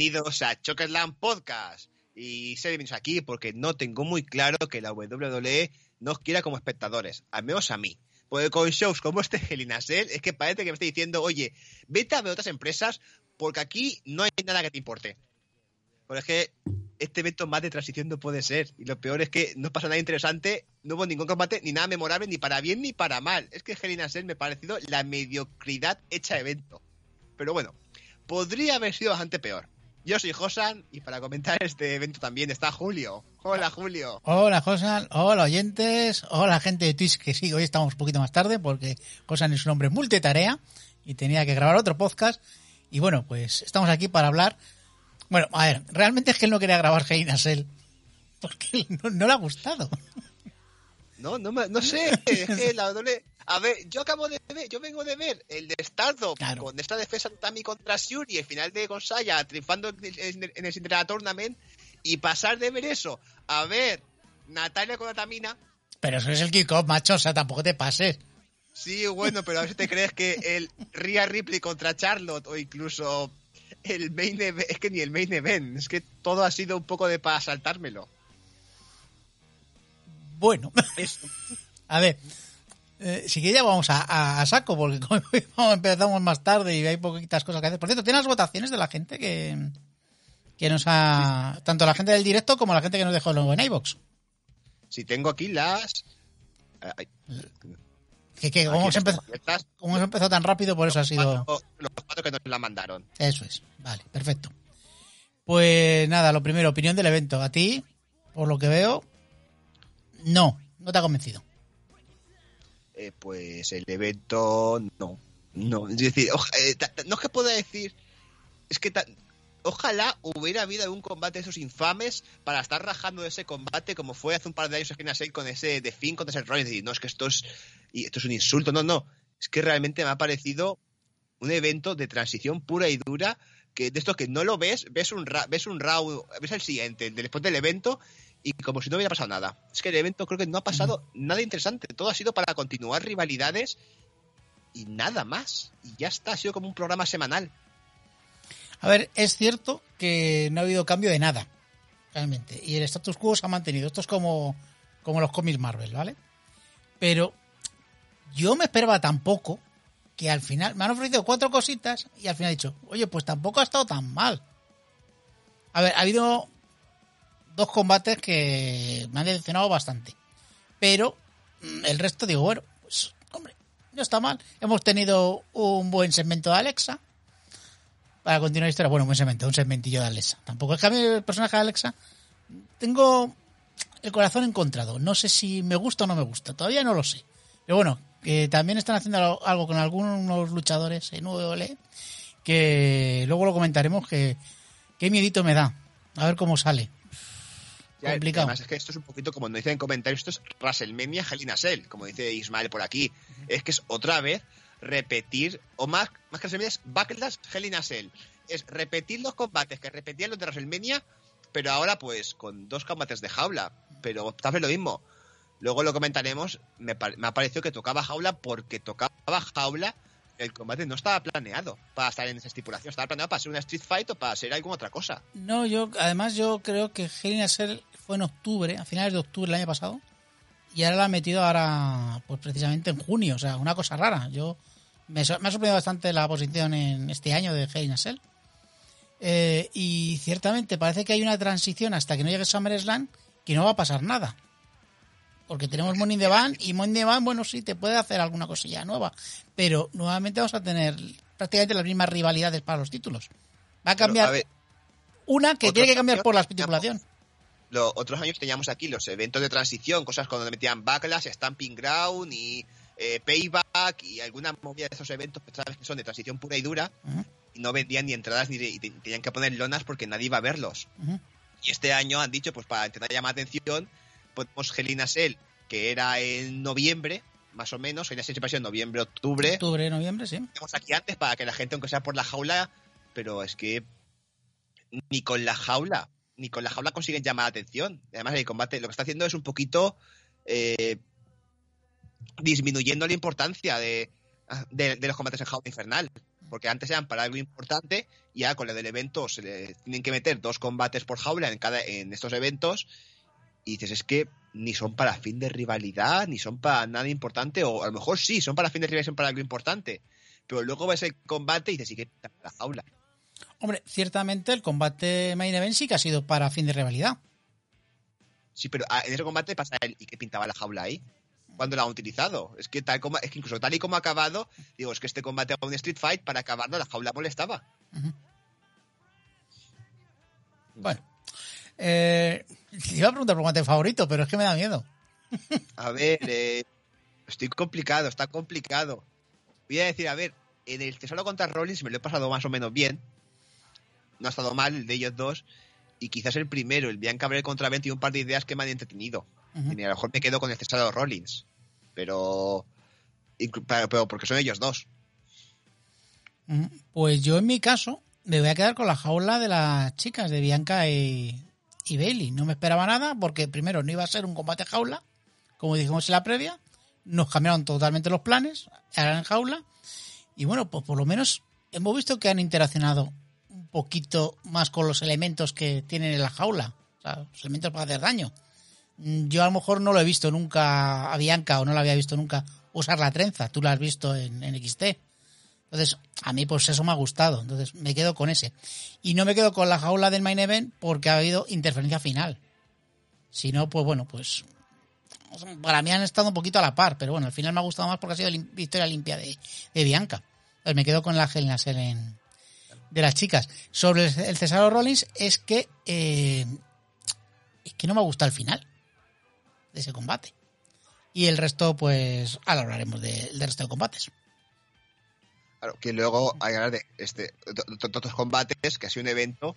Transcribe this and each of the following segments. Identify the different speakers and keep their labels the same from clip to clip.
Speaker 1: Bienvenidos a Chokerland Podcast. Y se bienvenidos aquí porque no tengo muy claro que la WWE nos quiera como espectadores, al menos a mí. Porque con shows como este Gelinasel es que parece que me está diciendo, oye, vete a ver otras empresas porque aquí no hay nada que te importe. Porque es que este evento más de transición no puede ser. Y lo peor es que no pasa nada interesante, no hubo ningún combate, ni nada memorable, ni para bien ni para mal. Es que Gelinasel me ha parecido la mediocridad hecha evento. Pero bueno, podría haber sido bastante peor. Yo soy Josan y para comentar este evento también está Julio. Hola Julio.
Speaker 2: Hola Josan, hola oyentes, hola gente de Twitch que sí, hoy estamos un poquito más tarde porque Josan es un hombre multitarea y tenía que grabar otro podcast. Y bueno, pues estamos aquí para hablar. Bueno, a ver, realmente es que él no quería grabar Heinasel porque no, no le ha gustado.
Speaker 1: No, no, no sé, es la doble... A ver, yo acabo de ver, yo vengo de ver el de Stardom
Speaker 2: Claro.
Speaker 1: con esta defensa de Tami contra Shuri, el final de Gonzaya triunfando en el, Cinderella Tournament y pasar de ver eso a ver Natalia con Tamina,
Speaker 2: Pero eso es el kick-off, macho, o sea, tampoco te pases.
Speaker 1: sí, bueno, pero a si te crees que el Rhea Ripley contra Charlotte o incluso el main event, es que ni el main event, es que todo ha sido un poco de para saltármelo.
Speaker 2: Bueno,
Speaker 1: Eso.
Speaker 2: a ver, eh, si que ya vamos a, a- a saco, porque como empezamos más tarde y hay poquitas cosas que hacer. Por cierto, ¿tienes las votaciones de la gente que, que nos ha... Tanto la gente del directo como la gente que nos dejó luego en iVox.
Speaker 1: Si tengo aquí las... ay,
Speaker 2: Que, que empezado,
Speaker 1: abiertas.
Speaker 2: como hemos empezado tan rápido, por eso ha sido...
Speaker 1: cuatro- los cuatro que nos la mandaron.
Speaker 2: Eso es, vale, perfecto. Pues nada, lo primero, opinión del evento. A ti, por lo que veo, no, no te ha convencido.
Speaker 1: Eh, pues el evento no. No, es decir, oja- eh, no es que pueda decir. Es que ojalá hubiera habido algún combate de esos infames para estar rajando de ese combate como fue hace un par de años en Asel con ese de Finn contra ese Rollins. Y no, es que esto es, y esto es un insulto. No, no. Es que realmente me ha parecido un evento de transición pura y dura. Que de esto que no lo ves, ves un, ra- ves un round, ves el siguiente, después del evento, y como si no hubiera pasado nada. Es que el evento creo que no ha pasado nada interesante. Todo ha sido para continuar rivalidades y nada más. Y ya está, ha sido como un programa semanal.
Speaker 2: A ver, es cierto que no ha habido cambio de nada, realmente. Y el status quo se ha mantenido. Esto es como, como los cómics Marvel, ¿vale? Pero yo me esperaba tampoco que al final me han ofrecido cuatro cositas y al final he dicho, oye, pues tampoco ha estado tan mal. A ver, ha habido dos combates que me han decepcionado bastante. Pero mm, el resto digo, bueno, pues hombre, no está mal. Hemos tenido un buen segmento de Alexa para continuar la historia. Bueno, un buen segmento, un segmentillo de Alexa. Tampoco es que a mí el personaje de Alexa tengo el corazón encontrado. No sé si me gusta o no me gusta. Todavía no lo sé. Pero bueno, que también están haciendo algo- algo con algunos luchadores en WWE que luego lo comentaremos que qué miedito me da. A ver cómo sale.
Speaker 1: Ya,
Speaker 2: Complicado.
Speaker 1: Además, es que esto es un poquito, como nos dicen en comentarios, esto es WrestleMania Hell Cell, como dice Ismael por aquí. Es que es otra vez repetir, o más, más que WrestleMania, es Backlash Hell Cell. Es repetir los combates que repetían los de WrestleMania, pero ahora pues con dos combates de jaula. Pero tal vez lo mismo. Luego lo comentaremos, me, me ha parecido que tocaba jaula porque tocaba jaula, el combate no estaba planeado para estar en esa estipulación, estaba planeado para ser una Street Fight o para ser alguna otra cosa.
Speaker 2: No, yo además yo creo que Hell in a Cell fue en octubre, a finales de octubre el año pasado, y ahora la han metido ahora, pues precisamente en junio, o sea, una cosa rara. Yo Me, ha sorprendido bastante la posición en este año de Hell in. Eh, y ciertamente parece que hay una transición hasta que no llegue SummerSlam que no va a pasar nada. Porque tenemos Money in the Bank y Money in the Bank, bueno, sí, te puede hacer alguna cosilla nueva. Pero nuevamente vamos a tener prácticamente las mismas rivalidades para los títulos. Va a
Speaker 1: Pero,
Speaker 2: cambiar
Speaker 1: a ver,
Speaker 2: una que tiene que cambiar por la estipulación.
Speaker 1: Lo- otros años teníamos aquí los eventos de transición, cosas cuando metían Backlash, Stamping Ground y eh, Payback y alguna movida de esos eventos que sabes que son de transición pura y dura y no vendían ni entradas ni y te- tenían que poner lonas porque nadie iba a verlos. Y este año han dicho, pues para intentar llamar atención, ponemos Helena Cell, que era en noviembre, más o menos, Helena Cell siempre ha sido en noviembre, octubre.
Speaker 2: Octubre, noviembre, sí.
Speaker 1: Tenemos aquí antes para que la gente, aunque sea por la jaula, pero es que ni con la jaula, ni con la jaula consiguen llamar la atención. Además, el combate lo que está haciendo es un poquito eh, disminuyendo la importancia de, los combates en jaula infernal. Porque antes eran para algo importante y ahora con lo del evento se le tienen que meter dos combates por jaula en cada en estos eventos. Y dices, es que ni son para fin de rivalidad, ni son para nada importante, o a lo mejor sí, son para fin de rivalidad, son para algo importante. Pero luego ves el combate y dices, sí que la jaula.
Speaker 2: Hombre, ciertamente el combate Main Event sí que ha sido para fin de rivalidad.
Speaker 1: Sí, pero ah, en ese combate pasa el y que pintaba la jaula ahí. Cuando la han utilizado. Es que tal como, es que incluso tal y como ha acabado, digo, es que este combate era un Street Fight, para acabarlo la jaula molestaba.
Speaker 2: Bueno, eh, te iba a preguntar por combate favorito, pero es que me da miedo.
Speaker 1: A ver, eh, estoy complicado, está complicado. Voy a decir, a ver, en el Cesaro contra Rollins me lo he pasado más o menos bien. No ha estado mal el de ellos dos. Y quizás el primero, el Bianca Belair contra Ben, tiene un par de ideas que me han entretenido. Y a lo mejor me quedo con el Cesaro Rollins. Pero, pero, porque son ellos dos.
Speaker 2: Pues yo en mi caso me voy a quedar con la jaula de las chicas de Bianca y, y Bailey. No me esperaba nada porque primero no iba a ser un combate jaula, como dijimos en la previa. Nos cambiaron totalmente los planes, ahora en jaula. Y bueno, pues por lo menos hemos visto que han interaccionado poquito más con los elementos que tienen en la jaula. O sea, los elementos para hacer daño. Mm, Yo a lo mejor no lo he visto nunca a Bianca o no la había visto nunca usar la trenza. Tú la has visto en, en XT. Entonces, a mí pues eso me ha gustado. Entonces, me quedo con ese. Y no me quedo con la jaula del main event porque ha habido interferencia final. Si no, pues bueno, pues para mí han estado un poquito a la par, pero bueno, al final me ha gustado más porque ha sido lim- victoria limpia de, de Bianca. Pues me quedo con la Hell en- de las chicas. Sobre el, Cesaro Rollins es que eh, es que no me ha gustado el final de ese combate. Y el resto, pues, ahora hablaremos de- del resto de combates.
Speaker 1: Claro, que luego hay que hablar de este, otros combates, que ha sido un evento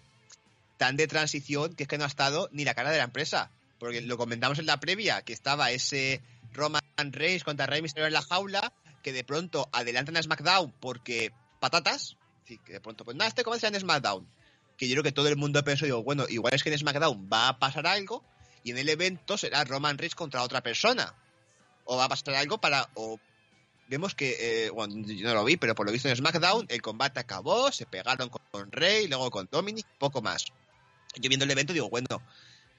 Speaker 1: tan de transición que es que no ha estado ni la cara de la empresa. Porque lo comentamos en la previa, que estaba ese Roman Reigns contra Rey Mysterio en la jaula, que de pronto adelantan a SmackDown porque patatas. Sí, que de pronto, pues nada, este combate en SmackDown. Que yo creo que todo el mundo pensó, digo, bueno, igual es que en SmackDown va a pasar algo y en el evento será Roman Reigns contra otra persona. O va a pasar algo para, o vemos que, eh, bueno, yo no lo vi, pero por lo visto en SmackDown el combate acabó, se pegaron con, con Rey, luego con Dominic, poco más. Yo viendo el evento digo, bueno,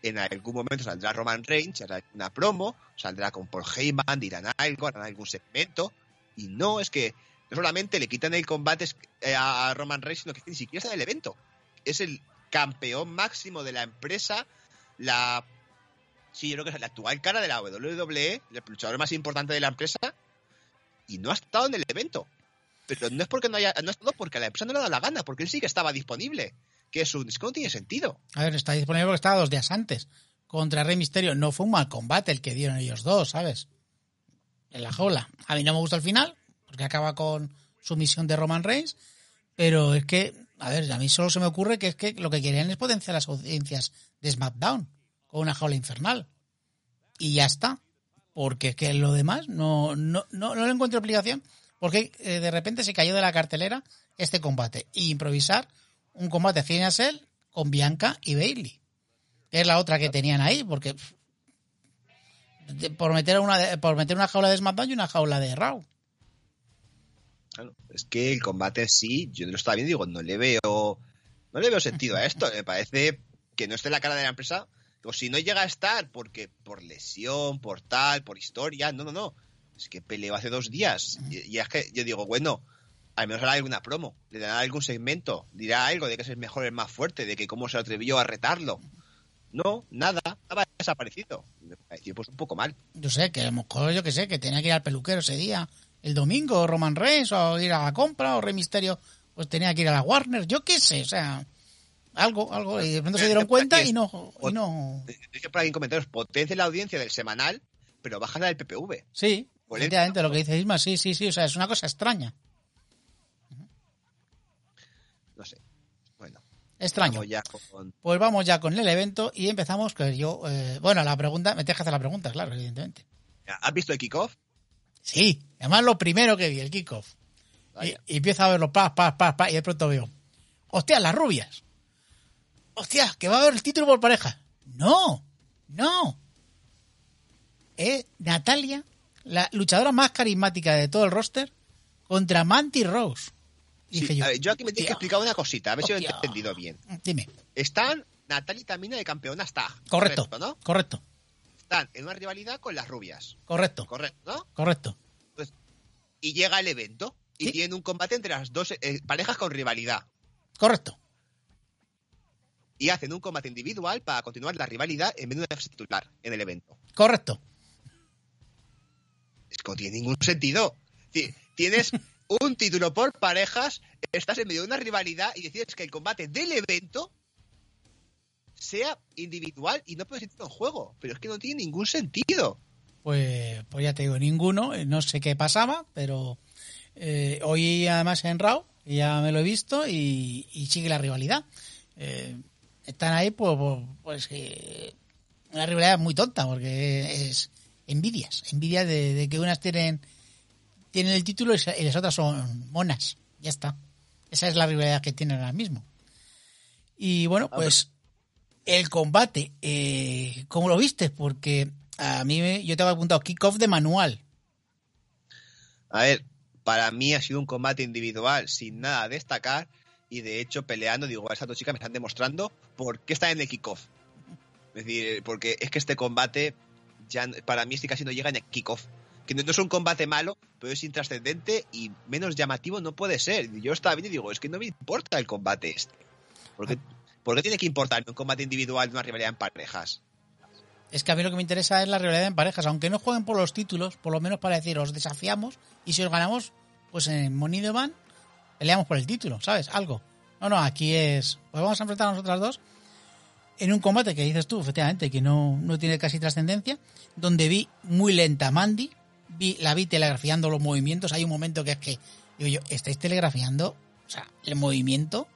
Speaker 1: en algún momento saldrá Roman Reigns, hará una promo, saldrá con Paul Heyman, dirán algo, harán algún segmento, y no, es que solamente le quitan el combate eh, a Roman Reigns, sino que ni siquiera está en el evento. Es el campeón máximo de la empresa, la... Sí, yo creo que es la actual cara de la WWE, el luchador más importante de la empresa, y no ha estado en el evento. Pero no es porque no haya, no ha estado porque a la empresa no le ha dado la gana, porque él sí que estaba disponible. Que es un, no tiene sentido.
Speaker 2: A ver, está disponible porque estaba dos días antes. Contra Rey Misterio. No fue un mal combate el que dieron ellos dos, ¿sabes? En la jaula. A mí no me gustó el final, porque acaba con sumisión de Roman Reigns. Pero es que, a ver, a mí solo se me ocurre que es que lo que querían es potenciar las audiencias de SmackDown con una jaula infernal. Y ya está. Porque es que lo demás no, no, no, no le encuentro explicación. Porque eh, de repente se cayó de la cartelera este combate. Y improvisar un combate Cien con Bianca y Bailey. Que es la otra que tenían ahí, porque por meter una por meter una jaula de SmackDown y una jaula de Raw.
Speaker 1: Claro, es que el combate en sí, yo lo estaba viendo y digo, no le veo, no le veo sentido a esto. Me parece que no esté en la cara de la empresa. O si no llega a estar porque por lesión, por tal, por historia, no, no, no. es que peleó hace dos días. Y, y es que yo digo, bueno, al menos hará alguna promo, le dará algún segmento, dirá algo de que es el mejor, el más fuerte, de que cómo se atrevió a retarlo. No, nada, estaba desaparecido. Me pareció pues un poco mal.
Speaker 2: Yo sé que a lo mejor, yo que sé, que tenía que ir al peluquero ese día, el domingo, Roman Reigns, o ir a la compra, o Rey Misterio, pues tenía que ir a la Warner, yo qué sé, o sea, algo, algo, y de pronto se dieron cuenta y no, y no.
Speaker 1: Dice por ahí en comentarios, potencia la audiencia del semanal, pero baja la del PPV.
Speaker 2: Sí, efectivamente, lo que dice Isma, sí, sí, sí, o sea, es una cosa extraña,
Speaker 1: No sé. Bueno,
Speaker 2: extraño.
Speaker 1: vamos ya con...
Speaker 2: Pues vamos ya con el evento y empezamos, que yo, eh, bueno, la pregunta, me tienes que hacer la pregunta, claro, evidentemente.
Speaker 1: ¿Has visto el kickoff?
Speaker 2: Sí, además lo primero que vi, el kickoff. Y, y empiezo a verlo, pas, pas, pas, pas, y de pronto veo, hostia, las rubias. Hostia, que va a haber el título por pareja. No, no. Es Natalia, la luchadora más carismática de todo el roster, contra Manty Rose.
Speaker 1: Sí,
Speaker 2: dije yo,
Speaker 1: a ver, yo aquí me tienes que explicar una cosita, a ver si lo he entendido bien.
Speaker 2: Dime,
Speaker 1: Están Natalia y Tamina de campeonas tag.
Speaker 2: correcto,
Speaker 1: ¿no?
Speaker 2: correcto,
Speaker 1: Están en una rivalidad con las rubias.
Speaker 2: correcto,
Speaker 1: Correcto, ¿no?
Speaker 2: correcto.
Speaker 1: Y llega el evento y
Speaker 2: Sí.
Speaker 1: tienen un combate entre las dos eh, parejas con rivalidad.
Speaker 2: Correcto.
Speaker 1: Y hacen un combate individual para continuar la rivalidad en vez de una titular en el evento.
Speaker 2: Correcto.
Speaker 1: Es que no tiene ningún sentido. Ti- Tienes un título por parejas, estás en medio de una rivalidad y decides que el combate del evento sea individual y no título en juego. Pero es que no tiene ningún sentido.
Speaker 2: Pues, pues ya te digo, ninguno. eh, No sé qué pasaba, pero eh, hoy además en Raw ya me lo he visto y, y sigue la rivalidad. Eh, están ahí, pues, pues, pues, eh, una rivalidad muy tonta, porque es envidias. Envidias de, de que unas tienen, tienen el título y las otras son monas. Ya está. Esa es la rivalidad que tienen ahora mismo. Y bueno, pues el combate, eh, ¿cómo lo viste? Porque a mí me- yo te había apuntado kickoff de manual.
Speaker 1: A ver, para mí ha sido un combate individual sin nada a destacar y de hecho peleando, digo, esas dos chicas me están demostrando por qué están en el kickoff. Es decir, porque es que este combate ya para mí este casi no llega en el kickoff. Que no, no es un combate malo, pero es intrascendente y menos llamativo no puede ser. Yo estaba viendo y digo, es que no me importa el combate este. ¿Por qué, por qué tiene que importarme un combate individual de una rivalidad en parejas?
Speaker 2: Es que a mí lo que me interesa es la rivalidad en parejas. Aunque no jueguen por los títulos, por lo menos para decir, os desafiamos y si os ganamos, pues en Money peleamos por el título, ¿sabes? Algo. No, no, aquí es. Pues vamos a enfrentar a nosotras dos en un combate que dices tú, efectivamente, que no, no tiene casi trascendencia, donde vi muy lenta Mandy, vi, la vi telegrafiando los movimientos. Hay un momento que es que, digo yo, estáis telegrafiando, o sea, el movimiento,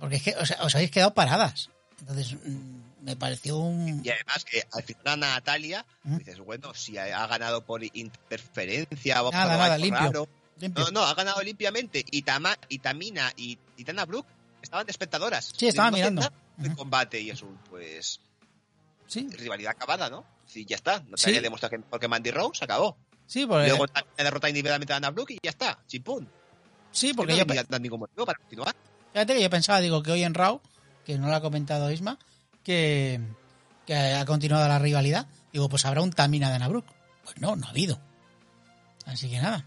Speaker 2: porque es que os habéis quedado paradas. Entonces, mm, me pareció un.
Speaker 1: Y además que al final a Natalia,
Speaker 2: ¿Mm?
Speaker 1: dices, bueno, si ha ha ganado por interferencia o
Speaker 2: Nada, nada, limpio.
Speaker 1: raro.
Speaker 2: limpio.
Speaker 1: No, no, ha ganado limpiamente. Y, Tama, y Tamina y, y Tana Brooke estaban de espectadoras.
Speaker 2: Sí, estaban
Speaker 1: No
Speaker 2: mirando. Ujú.
Speaker 1: combate y eso, pues,
Speaker 2: Sí,
Speaker 1: rivalidad acabada, ¿no? Sí, ya está. No
Speaker 2: Sí.
Speaker 1: demostrado que porque Mandy Rose acabó.
Speaker 2: sí, porque,
Speaker 1: Luego derrota individualmente a Tana Brooke y ya está. Chimpún.
Speaker 2: sí, porque
Speaker 1: no
Speaker 2: yo,
Speaker 1: había ningún motivo para continuar.
Speaker 2: Fíjate que yo pensaba, digo, que hoy en Raw, que no lo ha comentado Isma, que, que ha continuado la rivalidad. Digo, pues habrá un Tamina de Anabrook. Pues no, no ha habido. Así que nada.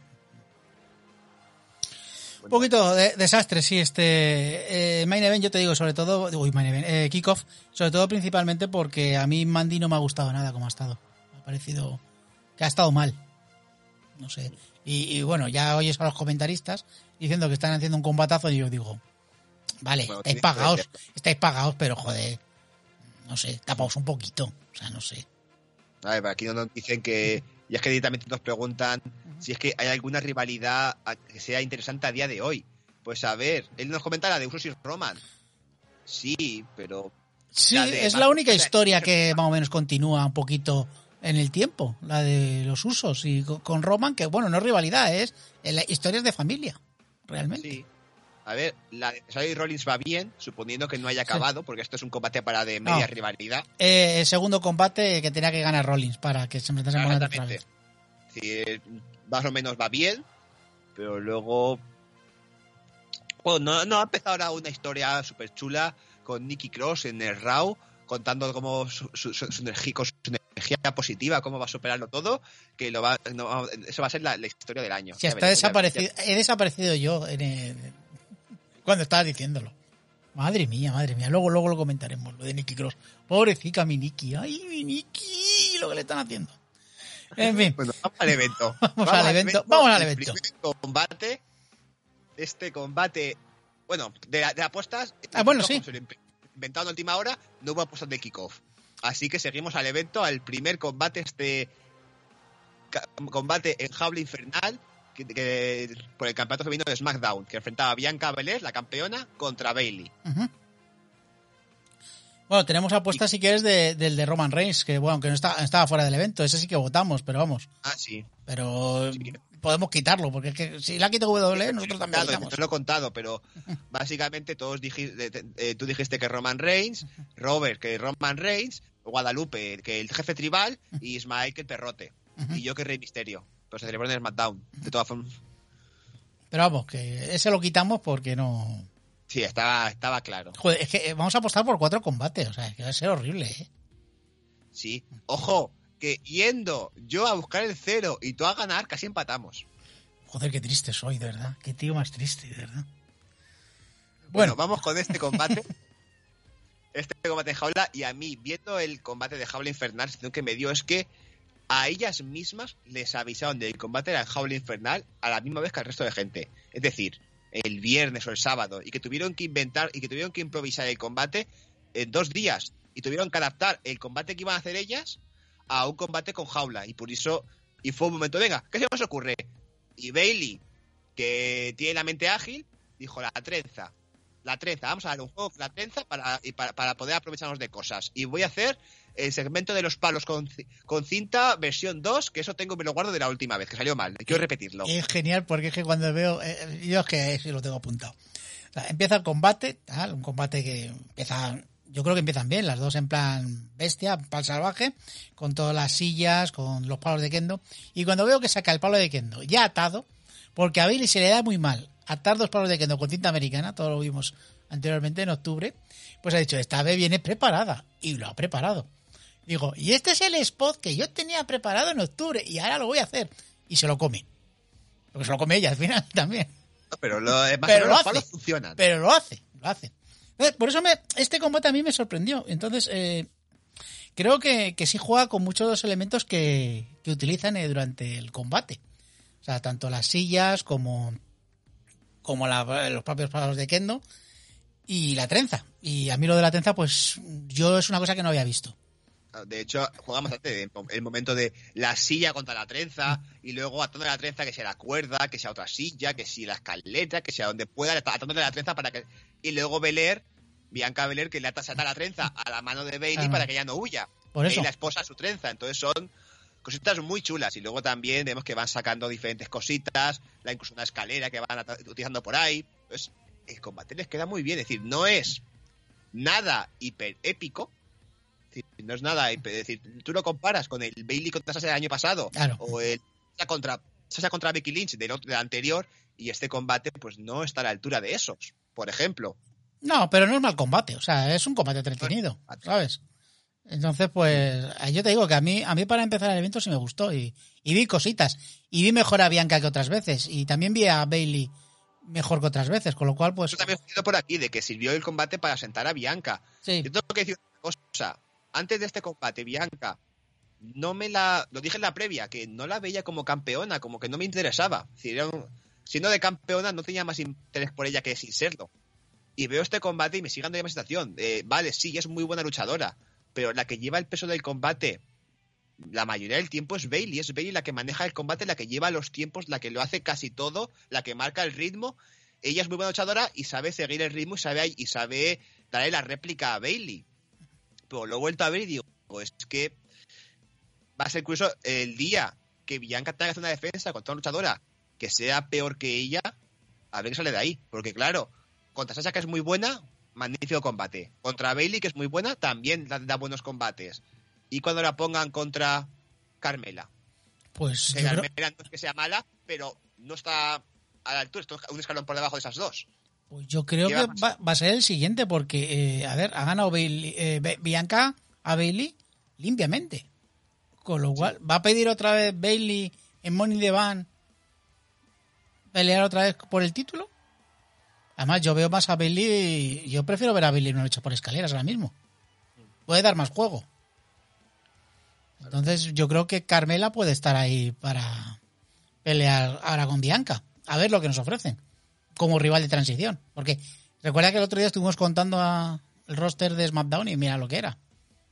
Speaker 2: Un poquito de desastre, sí, este eh, Main Event, yo te digo, sobre todo, uy, Main Event, eh, Kickoff, sobre todo principalmente porque a mí Mandy no me ha gustado nada como ha estado. Me ha parecido que ha estado mal. No sé. Y, y bueno, ya oyes a los comentaristas diciendo que están haciendo un combatazo y yo digo, vale,
Speaker 1: Bueno,
Speaker 2: estáis
Speaker 1: que
Speaker 2: pagados, estáis pagados, pero joder, no sé, tapaos un poquito. O sea, no sé.
Speaker 1: A ver, aquí no nos dicen que. Y es que directamente nos preguntan si es que hay alguna rivalidad que sea interesante a día de hoy. Pues a ver, él nos comenta la de Usos y Roman. Sí, pero.
Speaker 2: Sí,
Speaker 1: La de
Speaker 2: es la única historia que más o menos continúa un poquito en el tiempo, la de los usos. Y co- con Roman, que bueno, no es rivalidad, es eh, historias de familia, realmente.
Speaker 1: Sí. A ver, la de Sally Rollins va bien, suponiendo que no haya acabado, porque esto es un combate para de media
Speaker 2: No.
Speaker 1: rivalidad.
Speaker 2: Eh, el segundo combate que tenía que ganar Rollins para que se enfrentase otra
Speaker 1: Exactamente. Sí, eh, más o menos va bien, pero luego. Bueno, no, no ha empezado ahora una historia súper chula con Nicky Cross en el Raw, contando cómo su, su- su- su energía, con su energía positiva, cómo va a superarlo todo, que lo va, no, eso va a ser la, la historia del año.
Speaker 2: Si
Speaker 1: Ya ya-
Speaker 2: desaparecido, he desaparecido yo en el- cuando estabas diciéndolo. Madre mía, madre mía. Luego, luego lo comentaremos, lo de Nicky Cross. Pobrecita mi Nicky. Ay, mi Nicky, lo que le están haciendo. En fin.
Speaker 1: Bueno, vamos al evento.
Speaker 2: Vamos al evento, vamos al
Speaker 1: El
Speaker 2: evento.
Speaker 1: primer combate, este combate, bueno, de, de apuestas,
Speaker 2: Ah, bueno, sí.
Speaker 1: inventado en última hora, no hubo apuestas de kickoff. Así que seguimos al evento, al primer combate, este combate en jaula infernal que- que- por el campeonato femenino de SmackDown, que enfrentaba a Bianca Belair, la campeona, contra Bailey.
Speaker 2: Bueno, tenemos apuestas si quieres de- del de Roman Reigns, que bueno, que no está, estaba fuera del evento, ese sí que votamos, pero vamos.
Speaker 1: Ah, sí.
Speaker 2: Pero podemos quitarlo, porque es que si la quita WWE, nosotros también
Speaker 1: Claro, lo he contado, pero básicamente todos dijiste, eh, tú dijiste que Roman Reigns, Robert que Roman Reigns, Guadalupe que el jefe tribal y Ismael que el perrote. Y yo que Rey Misterio. Pero se celebró en el SmackDown. De todas formas,
Speaker 2: Pero vamos, que ese lo quitamos porque no...
Speaker 1: sí, estaba, estaba claro.
Speaker 2: Joder, es que eh, vamos a apostar por cuatro combates, o sea, es que va a ser horrible, ¿eh?
Speaker 1: Sí. Ojo, que yendo yo a buscar el cero y tú a ganar, casi empatamos.
Speaker 2: Joder, qué triste soy, de verdad. Qué tío más triste, de verdad.
Speaker 1: Bueno,
Speaker 2: Bueno.
Speaker 1: vamos con este combate. este combate de jaula. Y a mí, viendo el combate de jaula infernal, la sensación que me dio es que a ellas mismas les avisaron del combate de la jaula infernal a la misma vez que al resto de gente. Es decir, el viernes o el sábado. Y que tuvieron que inventar y que tuvieron que improvisar el combate en dos días. Y tuvieron que adaptar el combate que iban a hacer ellas a un combate con jaula. Y por eso. Y fue un momento, venga, ¿qué se nos ocurre? Y Bailey, que tiene la mente ágil, dijo la trenza. La trenza, vamos a dar un juego la trenza para, para, para poder aprovecharnos de cosas. Y voy a hacer el segmento de los palos con, ci- con cinta versión 2, que eso tengo me lo guardo de la última vez, que salió mal. Quiero repetirlo.
Speaker 2: Es genial porque es que cuando veo, eh, yo es que sí lo tengo apuntado. Empieza el combate, tal, un combate que empieza, yo creo que empiezan bien, las dos en plan bestia, plan salvaje, con todas las sillas, con los palos de kendo. Y cuando veo que saca el palo de kendo ya atado, porque a Billy se le da muy mal atar dos palos de kendo con cinta americana, todo lo vimos anteriormente en octubre, pues ha dicho, esta vez viene preparada, y lo ha preparado. Digo, y este es el spot que yo tenía preparado en octubre, y ahora lo voy a hacer. Y se lo come. Porque se lo come ella al final también.
Speaker 1: Pero, lo,
Speaker 2: Pero lo
Speaker 1: los
Speaker 2: hace.
Speaker 1: palos funcionan.
Speaker 2: Pero lo hace, lo hace. Entonces, Por eso me, este combate a mí me sorprendió. Entonces, eh, creo que, que sí juega con muchos de los elementos que, que utilizan eh, durante el combate. O sea, tanto las sillas como, como la- los propios palos de Kendo y la trenza. Y a mí lo de la trenza, pues yo es una cosa que no había visto.
Speaker 1: De hecho, jugamos antes el momento de la silla contra la trenza y luego atando la trenza que sea la cuerda, que sea otra silla, que si la escaleta, que sea donde pueda, atándole la trenza para que... Y luego Belair, Bianca Belair, que le ata, se ata la trenza a la mano de Bailey
Speaker 2: Ah,
Speaker 1: para que ella no huya.
Speaker 2: Por eso.
Speaker 1: Y la esposa a su trenza. Entonces son cositas muy chulas. Y luego también vemos que van sacando diferentes cositas, la incluso una escalera que van utilizando por ahí. Pues el combate les queda muy bien. Es decir, no es nada hiper épico. No es nada, es decir, tú lo comparas con el Bailey contra Sasha del año pasado
Speaker 2: Claro.
Speaker 1: o el Sasha contra Sasha contra Becky Lynch del, otro- del anterior y este combate pues no está a la altura de esos, por ejemplo.
Speaker 2: No, pero no es mal combate, o sea, es un combate entretenido, ¿sabes? Entonces, pues, yo te digo que a mí, a mí para empezar el evento sí me gustó y, y vi cositas. Y vi mejor a Bianca que otras veces. Y también vi a Bailey mejor que otras veces, con lo cual, pues,
Speaker 1: Eso también he por aquí de que sirvió el combate para sentar a Bianca.
Speaker 2: sí,
Speaker 1: Yo tengo que decir una cosa. Antes de este combate, Bianca, no me la. Lo dije en la previa, que no la veía como campeona, como que no me interesaba. Era un- siendo de campeona, no tenía más interés por ella que sin serlo. Y veo este combate y me sigue dando la sensación. Vale, sí, es muy buena luchadora, pero la que lleva el peso del combate, la mayoría del tiempo es Bailey. Es Bailey la que maneja el combate, la que lleva los tiempos, la que lo hace casi todo, la que marca el ritmo. Ella es muy buena luchadora y sabe seguir el ritmo y sabe, y sabe darle la réplica a Bailey. Pero lo he vuelto a ver y digo, es que va a ser curioso el día que Bianca tenga que hacer una defensa contra una luchadora que sea peor que ella, a ver qué sale de ahí. Porque claro, contra Sasha que es muy buena, magnífico combate. Contra Bailey que es muy buena, también da, da buenos combates. Y cuando la pongan contra Carmela.
Speaker 2: pues
Speaker 1: Que
Speaker 2: yo creo,
Speaker 1: Carmela no es que sea mala, pero no está a la altura, está un escalón por debajo de esas dos.
Speaker 2: Pues yo creo
Speaker 1: ¿Qué
Speaker 2: que
Speaker 1: va a
Speaker 2: va, va a ser el siguiente, porque, eh, a ver, ha ganado Bailey- eh, Bianca a Bailey limpiamente. Con lo cual, ¿va a pedir otra vez Bailey en Money the Van pelear otra vez por el título? Además, yo veo más a Bailey. Yo prefiero ver a Bailey en una lucha por escaleras ahora mismo. Puede dar más juego. Entonces, yo creo que Carmela puede estar ahí para pelear ahora con Bianca. A ver lo que nos ofrecen. Como rival de transición. Porque recuerda que el otro día estuvimos contando a el roster de SmackDown y mira lo que era.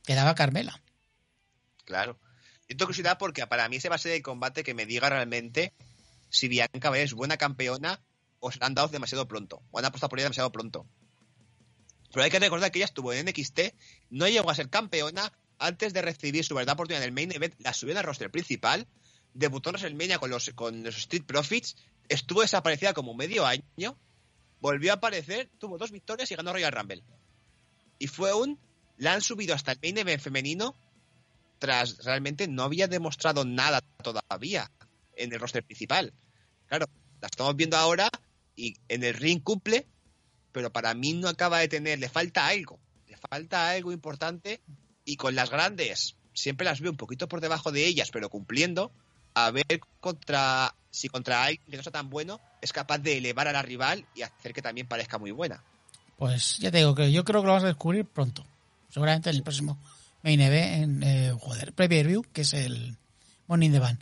Speaker 2: Quedaba Carmela.
Speaker 1: Claro. Yo tengo curiosidad porque para mí ese va a ser el combate que me diga realmente si Bianca es buena campeona o se han dado demasiado pronto. O han apostado por ella demasiado pronto. Pero hay que recordar que ella estuvo en NXT, no llegó a ser campeona, antes de recibir su verdad oportunidad en el main event, la subió al roster principal, debutó en WrestleMania con los, con los Street Profits, estuvo desaparecida como medio año, volvió a aparecer, tuvo dos victorias y ganó Royal Rumble. Y fue un... La han subido hasta el main event femenino tras realmente no había demostrado nada todavía en el roster principal. Claro, la estamos viendo ahora y en el ring cumple, pero para mí no acaba de tener, le falta algo, le falta algo importante y con las grandes siempre las veo un poquito por debajo de ellas, pero cumpliendo, a ver contra si contra alguien que no sea tan bueno es capaz de elevar a la rival y hacer que también parezca muy buena.
Speaker 2: Pues ya te digo que yo creo que lo vas a descubrir pronto, seguramente en el próximo Main Event, en, eh, joder, Preview Review, que es el Morning the Van.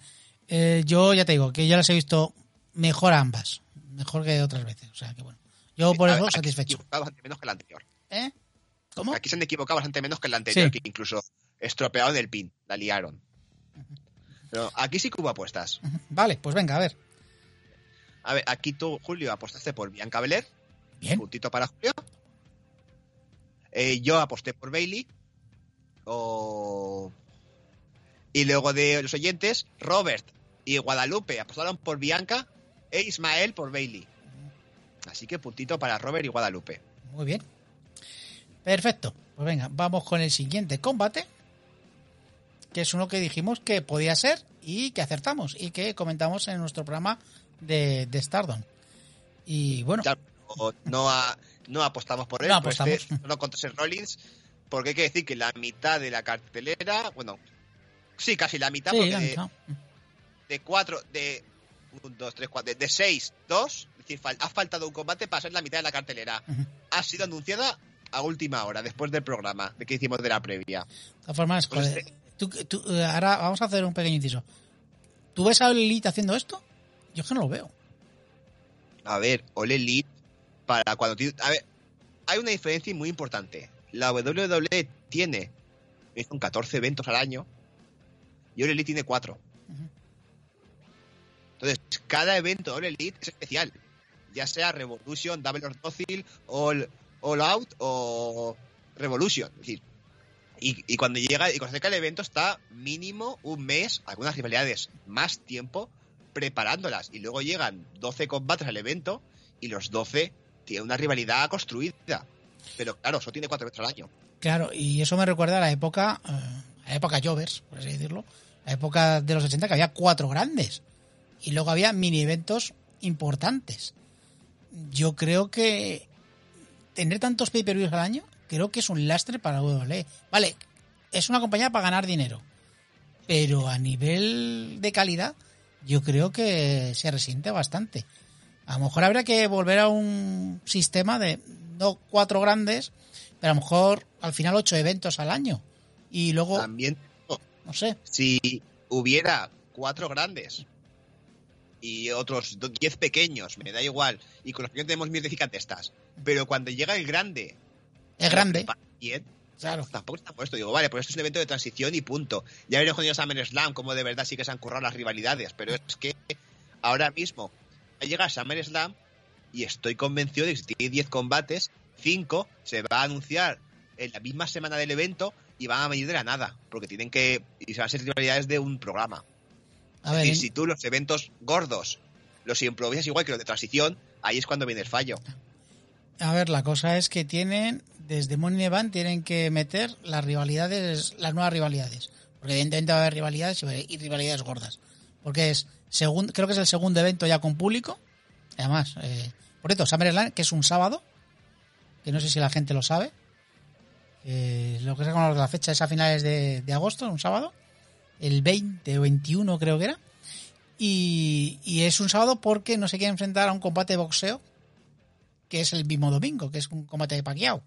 Speaker 2: Eh, yo ya te digo que ya las he visto mejor ambas, mejor que otras veces, o sea que bueno. Yo por eso satisfecho.
Speaker 1: Bastante menos que la anterior.
Speaker 2: ¿Eh? ¿Cómo?
Speaker 1: Aquí se han equivocado bastante menos que la anterior, que incluso estropeado en el pin, la liaron. Pero aquí sí que hubo apuestas.
Speaker 2: Vale, pues venga, a ver.
Speaker 1: A ver, aquí tú, Julio, apostaste por Bianca Belair.
Speaker 2: Bien.
Speaker 1: Puntito para Julio. Eh, yo aposté por Bailey. O... Y luego de los oyentes, Robert y Guadalupe apostaron por Bianca e Ismael por Bailey. Así que puntito para Robert y Guadalupe.
Speaker 2: Muy bien. Perfecto. Pues venga, vamos con el siguiente combate. Que es uno que dijimos que podía ser y que acertamos y que comentamos en nuestro programa de, de Stardom. Y bueno.
Speaker 1: Ya, no, a, no apostamos por él.
Speaker 2: No
Speaker 1: por
Speaker 2: apostamos.
Speaker 1: Este, no contra Seth Rollins. Porque hay que decir que la mitad de la cartelera. Bueno, sí, casi la mitad.
Speaker 2: Sí,
Speaker 1: porque
Speaker 2: la
Speaker 1: de,
Speaker 2: mitad.
Speaker 1: de cuatro. De. Un, dos, tres, cuatro. De, de seis, dos. Es decir, fal- ha faltado un combate para ser la mitad de la cartelera. Ha sido anunciada a última hora, después del programa de que hicimos de la previa.
Speaker 2: De todas formas,
Speaker 1: Pues este-
Speaker 2: tú- tú, eh, ahora vamos a hacer un pequeño inciso. ¿Tú ves a Elite haciendo esto? Yo es que no lo veo.
Speaker 1: A ver, Ole Elite, para cuando A ver, hay una diferencia muy importante. La WWE tiene son 14 eventos al año y Ole Elite tiene 4.
Speaker 2: Ujú.
Speaker 1: Entonces, cada evento de Ole Elite es especial. Ya sea Revolution, Double or Nothing, All, All Out o Revolution. Es decir, y, y cuando llega y cuando se acerca el evento está mínimo un mes, algunas rivalidades más tiempo preparándolas. Y luego llegan 12 combates al evento y los 12 tienen una rivalidad construida. Pero claro, solo tiene 4 eventos al año.
Speaker 2: Claro, y eso me recuerda a la época, eh, a la época Jovers, por así decirlo, la época de los 80 que había cuatro grandes y luego había mini eventos importantes. Yo creo que tener tantos pay-per-views al año, creo que es un lastre para WWE. Vale, es una compañía para ganar dinero, pero a nivel de calidad, yo creo que se resiente bastante. A lo mejor habría que volver a un sistema de no cuatro grandes, pero a lo mejor al final ocho eventos al año. Y luego,
Speaker 1: También,
Speaker 2: no sé,
Speaker 1: si hubiera 4 grandes y otros 10 pequeños, me da igual, y con los pequeños tenemos miles de cicatestas, pero cuando llega el grande,
Speaker 2: es grande,
Speaker 1: bien,
Speaker 2: claro.
Speaker 1: tampoco está puesto. Digo, vale, pues esto es un evento de transición y punto. Ya veremos con ellos Summer Slam como de verdad sí que se han currado las rivalidades, pero es que ahora mismo llega Summer Slam y estoy convencido de que si tiene 10 combates, 5 se va a anunciar en la misma semana del evento y van a venir de la nada, porque tienen que. y se van a ser rivalidades de un programa.
Speaker 2: A ver, en-
Speaker 1: si tú los eventos gordos los improvisas igual que los de transición, ahí es cuando viene el fallo.
Speaker 2: a ver, la cosa es que tienen, desde Money tienen que meter las rivalidades, las nuevas rivalidades. Porque evidentemente va a haber rivalidades y rivalidades gordas. Porque es, segun- creo que es el segundo evento ya con público. Además, eh, por cierto, SummerSlam, que es un sábado, que no sé si la gente lo sabe. Lo que sé con la fecha es a finales de, de agosto, un sábado. el 20 o 21 creo que era. Y, y es un sábado porque no se quiere enfrentar a un combate de boxeo, que es el mismo domingo, que es un combate de paqueado.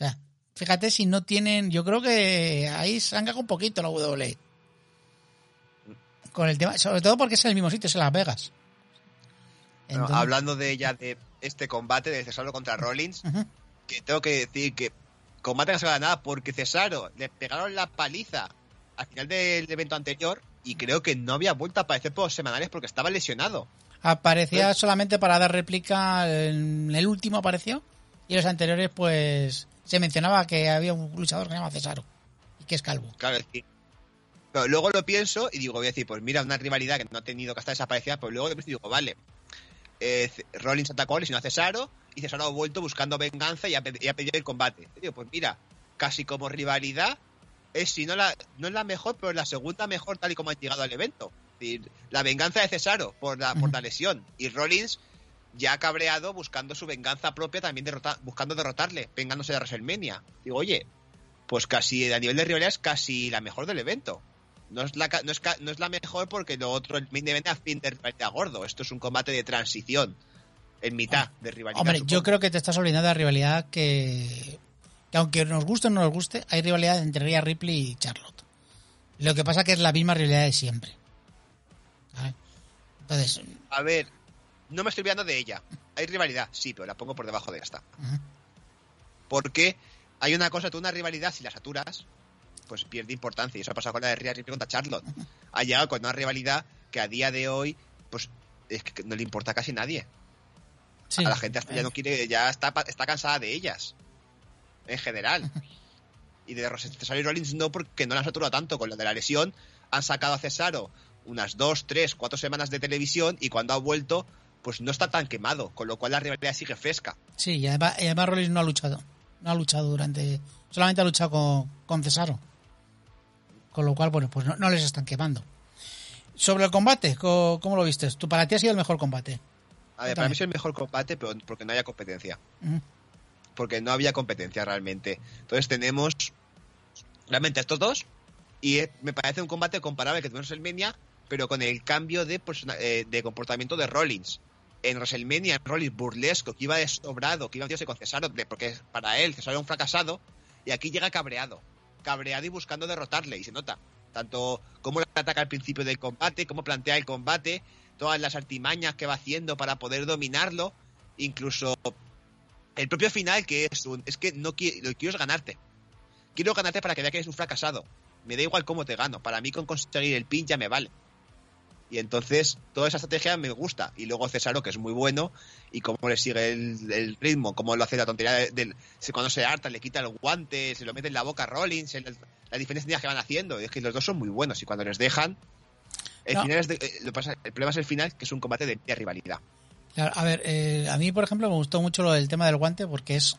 Speaker 2: Sea, fíjate si no tienen, yo creo que ahí se han cagado un poquito la WWE. Con el tema, sobre todo porque es en el mismo sitio, es en Las Vegas.
Speaker 1: Bueno, hablando de ya de este combate de Cesaro contra Rollins, que tengo que decir que combate no se gana nada porque Cesaro le pegaron la paliza al final del evento anterior y creo que no había vuelto a aparecer por semanales porque estaba lesionado.
Speaker 2: Aparecía solamente para dar réplica, en el último apareció, y los anteriores pues se mencionaba que había un luchador que se llama Cesaro, y que es calvo.
Speaker 1: Claro, es pero luego lo pienso y digo, voy a decir, pues mira, una rivalidad que no ha tenido que estar desaparecida, pero luego digo, vale, eh, Rollins atacó, lesionó a Cesaro y Cesaro ha vuelto buscando venganza y ha, y ha pedido el combate. Y digo, pues mira, casi como rivalidad, es si no la, no es la mejor, pero es la segunda mejor tal y como ha llegado al evento. Es decir, la venganza de Cesaro por la, por la lesión y Rollins ya cabreado buscando su venganza propia, también derrota- buscando derrotarle, vengándose de WrestleMania. Digo, oye, pues casi a nivel de rivalidad es casi la mejor del evento. No es la, no es, no es la mejor porque lo otro, el main event es fin de rivalidad gordo. Esto es un combate de transición en mitad de rivalidad.
Speaker 2: Hombre, yo creo que te estás olvidando de la rivalidad que, que aunque nos guste o no nos guste, hay rivalidad entre Rhea Ripley y Charlotte. Lo que pasa que es la misma rivalidad de siempre. ¿Vale? Entonces,
Speaker 1: A ver, no me estoy olvidando de ella. Hay rivalidad, sí, pero la pongo por debajo de esta. Porque hay una cosa, tú una rivalidad, si la saturas, pues pierde importancia. Y eso ha pasado con la de Rhea Ripley contra Charlotte. Ha llegado con una rivalidad que a día de hoy, pues es que no le importa a casi nadie.
Speaker 2: Sí.
Speaker 1: a la gente hasta ya no quiere, ya está, está cansada de ellas. En general. Y de Ros- Cesaro y Rollins no, porque no la han saturado tanto. Con lo de la lesión, han sacado a Cesaro unas dos, tres, cuatro semanas de televisión y cuando ha vuelto, pues no está tan quemado. Con lo cual la rivalidad sigue fresca.
Speaker 2: Sí, y además, y además Rollins no ha luchado. No ha luchado durante. Solamente ha luchado con, con Cesaro. Con lo cual, bueno, pues no, no les están quemando. Sobre el combate, co- ¿cómo, lo viste? Tú, para ti ha sido el mejor combate.
Speaker 1: A ver, para mí es el mejor combate, pero porque no haya competencia. Porque no había competencia realmente. Entonces tenemos realmente estos dos. Y eh, me parece un combate comparable que tuvimos en WrestleMania, pero con el cambio de, persona- eh, de comportamiento de Rollins. En WrestleMania, Rollins burlesco, que iba de sobrado, que iba a con Cesaro, porque para él Cesaro era un fracasado. Y aquí llega cabreado. Cabreado y buscando derrotarle, y se nota. Tanto cómo le ataca al principio del combate, cómo plantea el combate, todas las artimañas que va haciendo para poder dominarlo, incluso el propio final que es un es que no qui- lo que quiero es ganarte. Quiero ganarte para que vea que eres un fracasado. Me da igual cómo te gano, para mí con conseguir el pin ya me vale. Y entonces toda esa estrategia me gusta. Y luego Cesaro, que es muy bueno, y cómo le sigue el, el ritmo, cómo lo hace la tontería de- del... cuando se harta, le quita el guante, se lo mete en la boca a Rollins, el- las diferentes que van haciendo. Y es que los dos son muy buenos y cuando les dejan... El,
Speaker 2: No.
Speaker 1: final es de- eh, lo pasa- el problema es el final, que es un combate de, de rivalidad.
Speaker 2: Claro, a ver, eh, a mí, por ejemplo, me gustó mucho lo del tema del guante porque es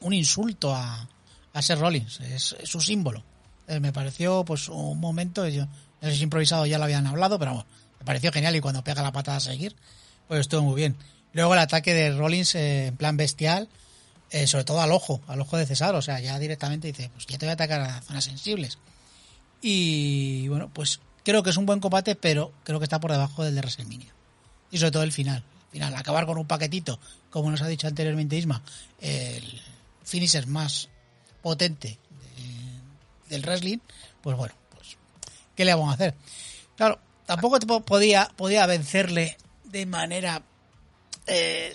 Speaker 2: un insulto a, a Seth Rollins, es, es su símbolo. Eh, me pareció pues un momento, yo, improvisado ya lo habían hablado, pero bueno, me pareció genial y cuando pega la patada a seguir, pues estuvo muy bien. Luego el ataque de Rollins eh, en plan bestial, eh, sobre todo al ojo, al ojo de Cesaro, o sea, ya directamente dice, pues ya te voy a atacar a zonas sensibles. Y bueno, pues creo que es un buen combate, pero creo que está por debajo del de WrestleMania. Y sobre todo el final. El final, acabar con un paquetito, como nos ha dicho anteriormente Isma, el finisher más potente de- del wrestling, pues bueno, pues ¿qué le vamos a hacer? Claro, tampoco podía, podía vencerle de manera eh,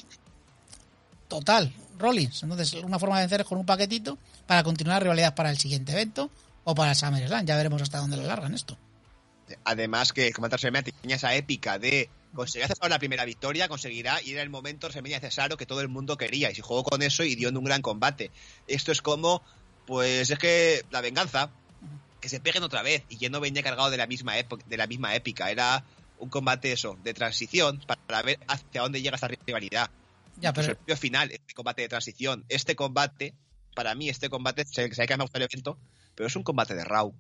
Speaker 2: total Rollins. Entonces, una forma de vencer es con un paquetito para continuar rivalidad para el siguiente evento o para SummerSlam. Ya veremos hasta dónde lo largan esto.
Speaker 1: Además que como WrestleMania tenía esa épica de conseguir Cesaro la primera victoria, conseguirá y era el momento WrestleMania Cesaro que todo el mundo quería y se jugó con eso y dio en un gran combate. Esto es como, pues es que la venganza, que se peguen otra vez y ya no venía cargado de la misma época, de la misma épica, era un combate eso, de transición para ver hacia dónde llega esta rivalidad.
Speaker 2: Ya, pero
Speaker 1: el propio final, este combate de transición, este combate, para mí este combate, sé, sé que me gusta el evento, pero es un combate de Raw.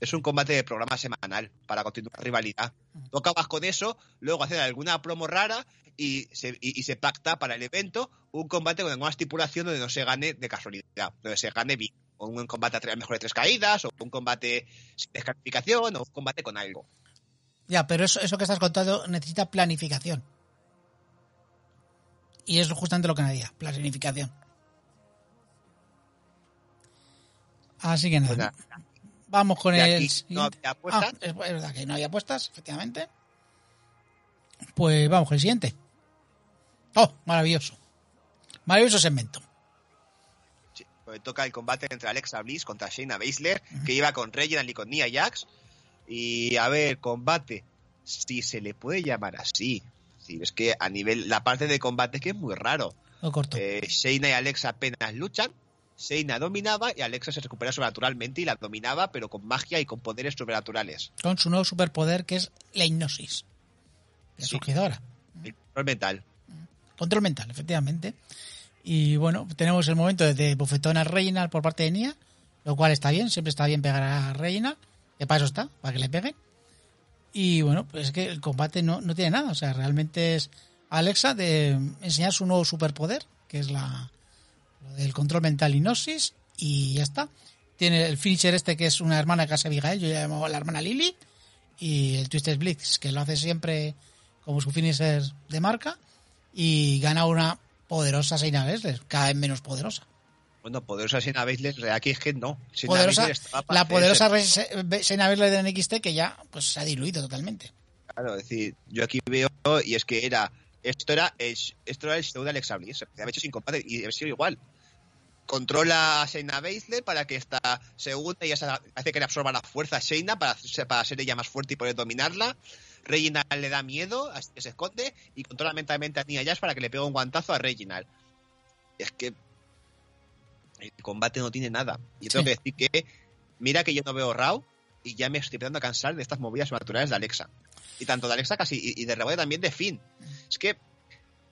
Speaker 1: Es un combate de programa semanal para continuar la rivalidad. Tú acabas con eso, luego hacer alguna promo rara y se, y, y se pacta para el evento un combate con alguna estipulación donde no se gane de casualidad, donde se gane bien. O un combate a tres, mejor de tres caídas, o un combate sin descalificación, o un combate con algo.
Speaker 2: Ya, pero eso, eso que estás contando necesita planificación. Y es justamente lo que nadie, planificación. Así que nada.
Speaker 1: Pues nada.
Speaker 2: Vamos con el.
Speaker 1: no había apuestas.
Speaker 2: Ah, es verdad que no había apuestas, efectivamente. Pues vamos con el siguiente. Oh, maravilloso. Maravilloso segmento.
Speaker 1: Pues toca el combate entre Alexa Bliss contra Shayna Baszler, que iba con Reginald y con Nia Jax. Y a ver, combate, si se le puede llamar así. Sí, es que a nivel, la parte de combate es que es muy raro.
Speaker 2: Lo corto.
Speaker 1: Eh, Shayna y Alexa apenas luchan. Shayna dominaba y Alexa se recupera sobrenaturalmente y la dominaba, pero con magia y con poderes sobrenaturales.
Speaker 2: Con su nuevo superpoder que es la hipnosis. Ha
Speaker 1: Sí.
Speaker 2: surgido ahora.
Speaker 1: El control mental.
Speaker 2: Control mental, efectivamente. Y bueno, tenemos el momento de bofetón a Reginald por parte de Nia, lo cual está bien, siempre está bien pegar a Reginald, que para eso está, para que le peguen. Y bueno, pues es que el combate no, no tiene nada, o sea, realmente es Alexa de enseñar su nuevo superpoder, que es la lo del control mental hipnosis, y ya está. Tiene el finisher este que es una hermana casa de Abigail, yo la llamo la hermana Lily, y el Twisted Blitz, que lo hace siempre como su finisher de marca, y gana una poderosa Shayna Baszler, cada vez menos poderosa.
Speaker 1: Bueno, poderosa Shayna Baszler, real que es que no.
Speaker 2: Poderosa, la poderosa Shayna Baszler de NXT que ya pues se ha diluido totalmente.
Speaker 1: Claro, es decir, yo aquí veo, y es que era, esto era el, esto era el show de Alexa Bliss, se había hecho sin combate, y ha sido igual. Controla a Shayna Baszler para que esta segunda y esa hace que le absorba la fuerza a Shayna para, para ser ella más fuerte y poder dominarla. Reginald le da miedo, así que se esconde, y controla mentalmente a Nia Jax para que le pegue un guantazo a Reginald. Es que el combate no tiene nada. Y yo tengo
Speaker 2: Sí.
Speaker 1: que decir que, mira que yo no veo Raw, y ya me estoy empezando a cansar de estas movidas naturales de Alexa. Y tanto de Alexa casi, y, y de Rebelde también de Finn. Es que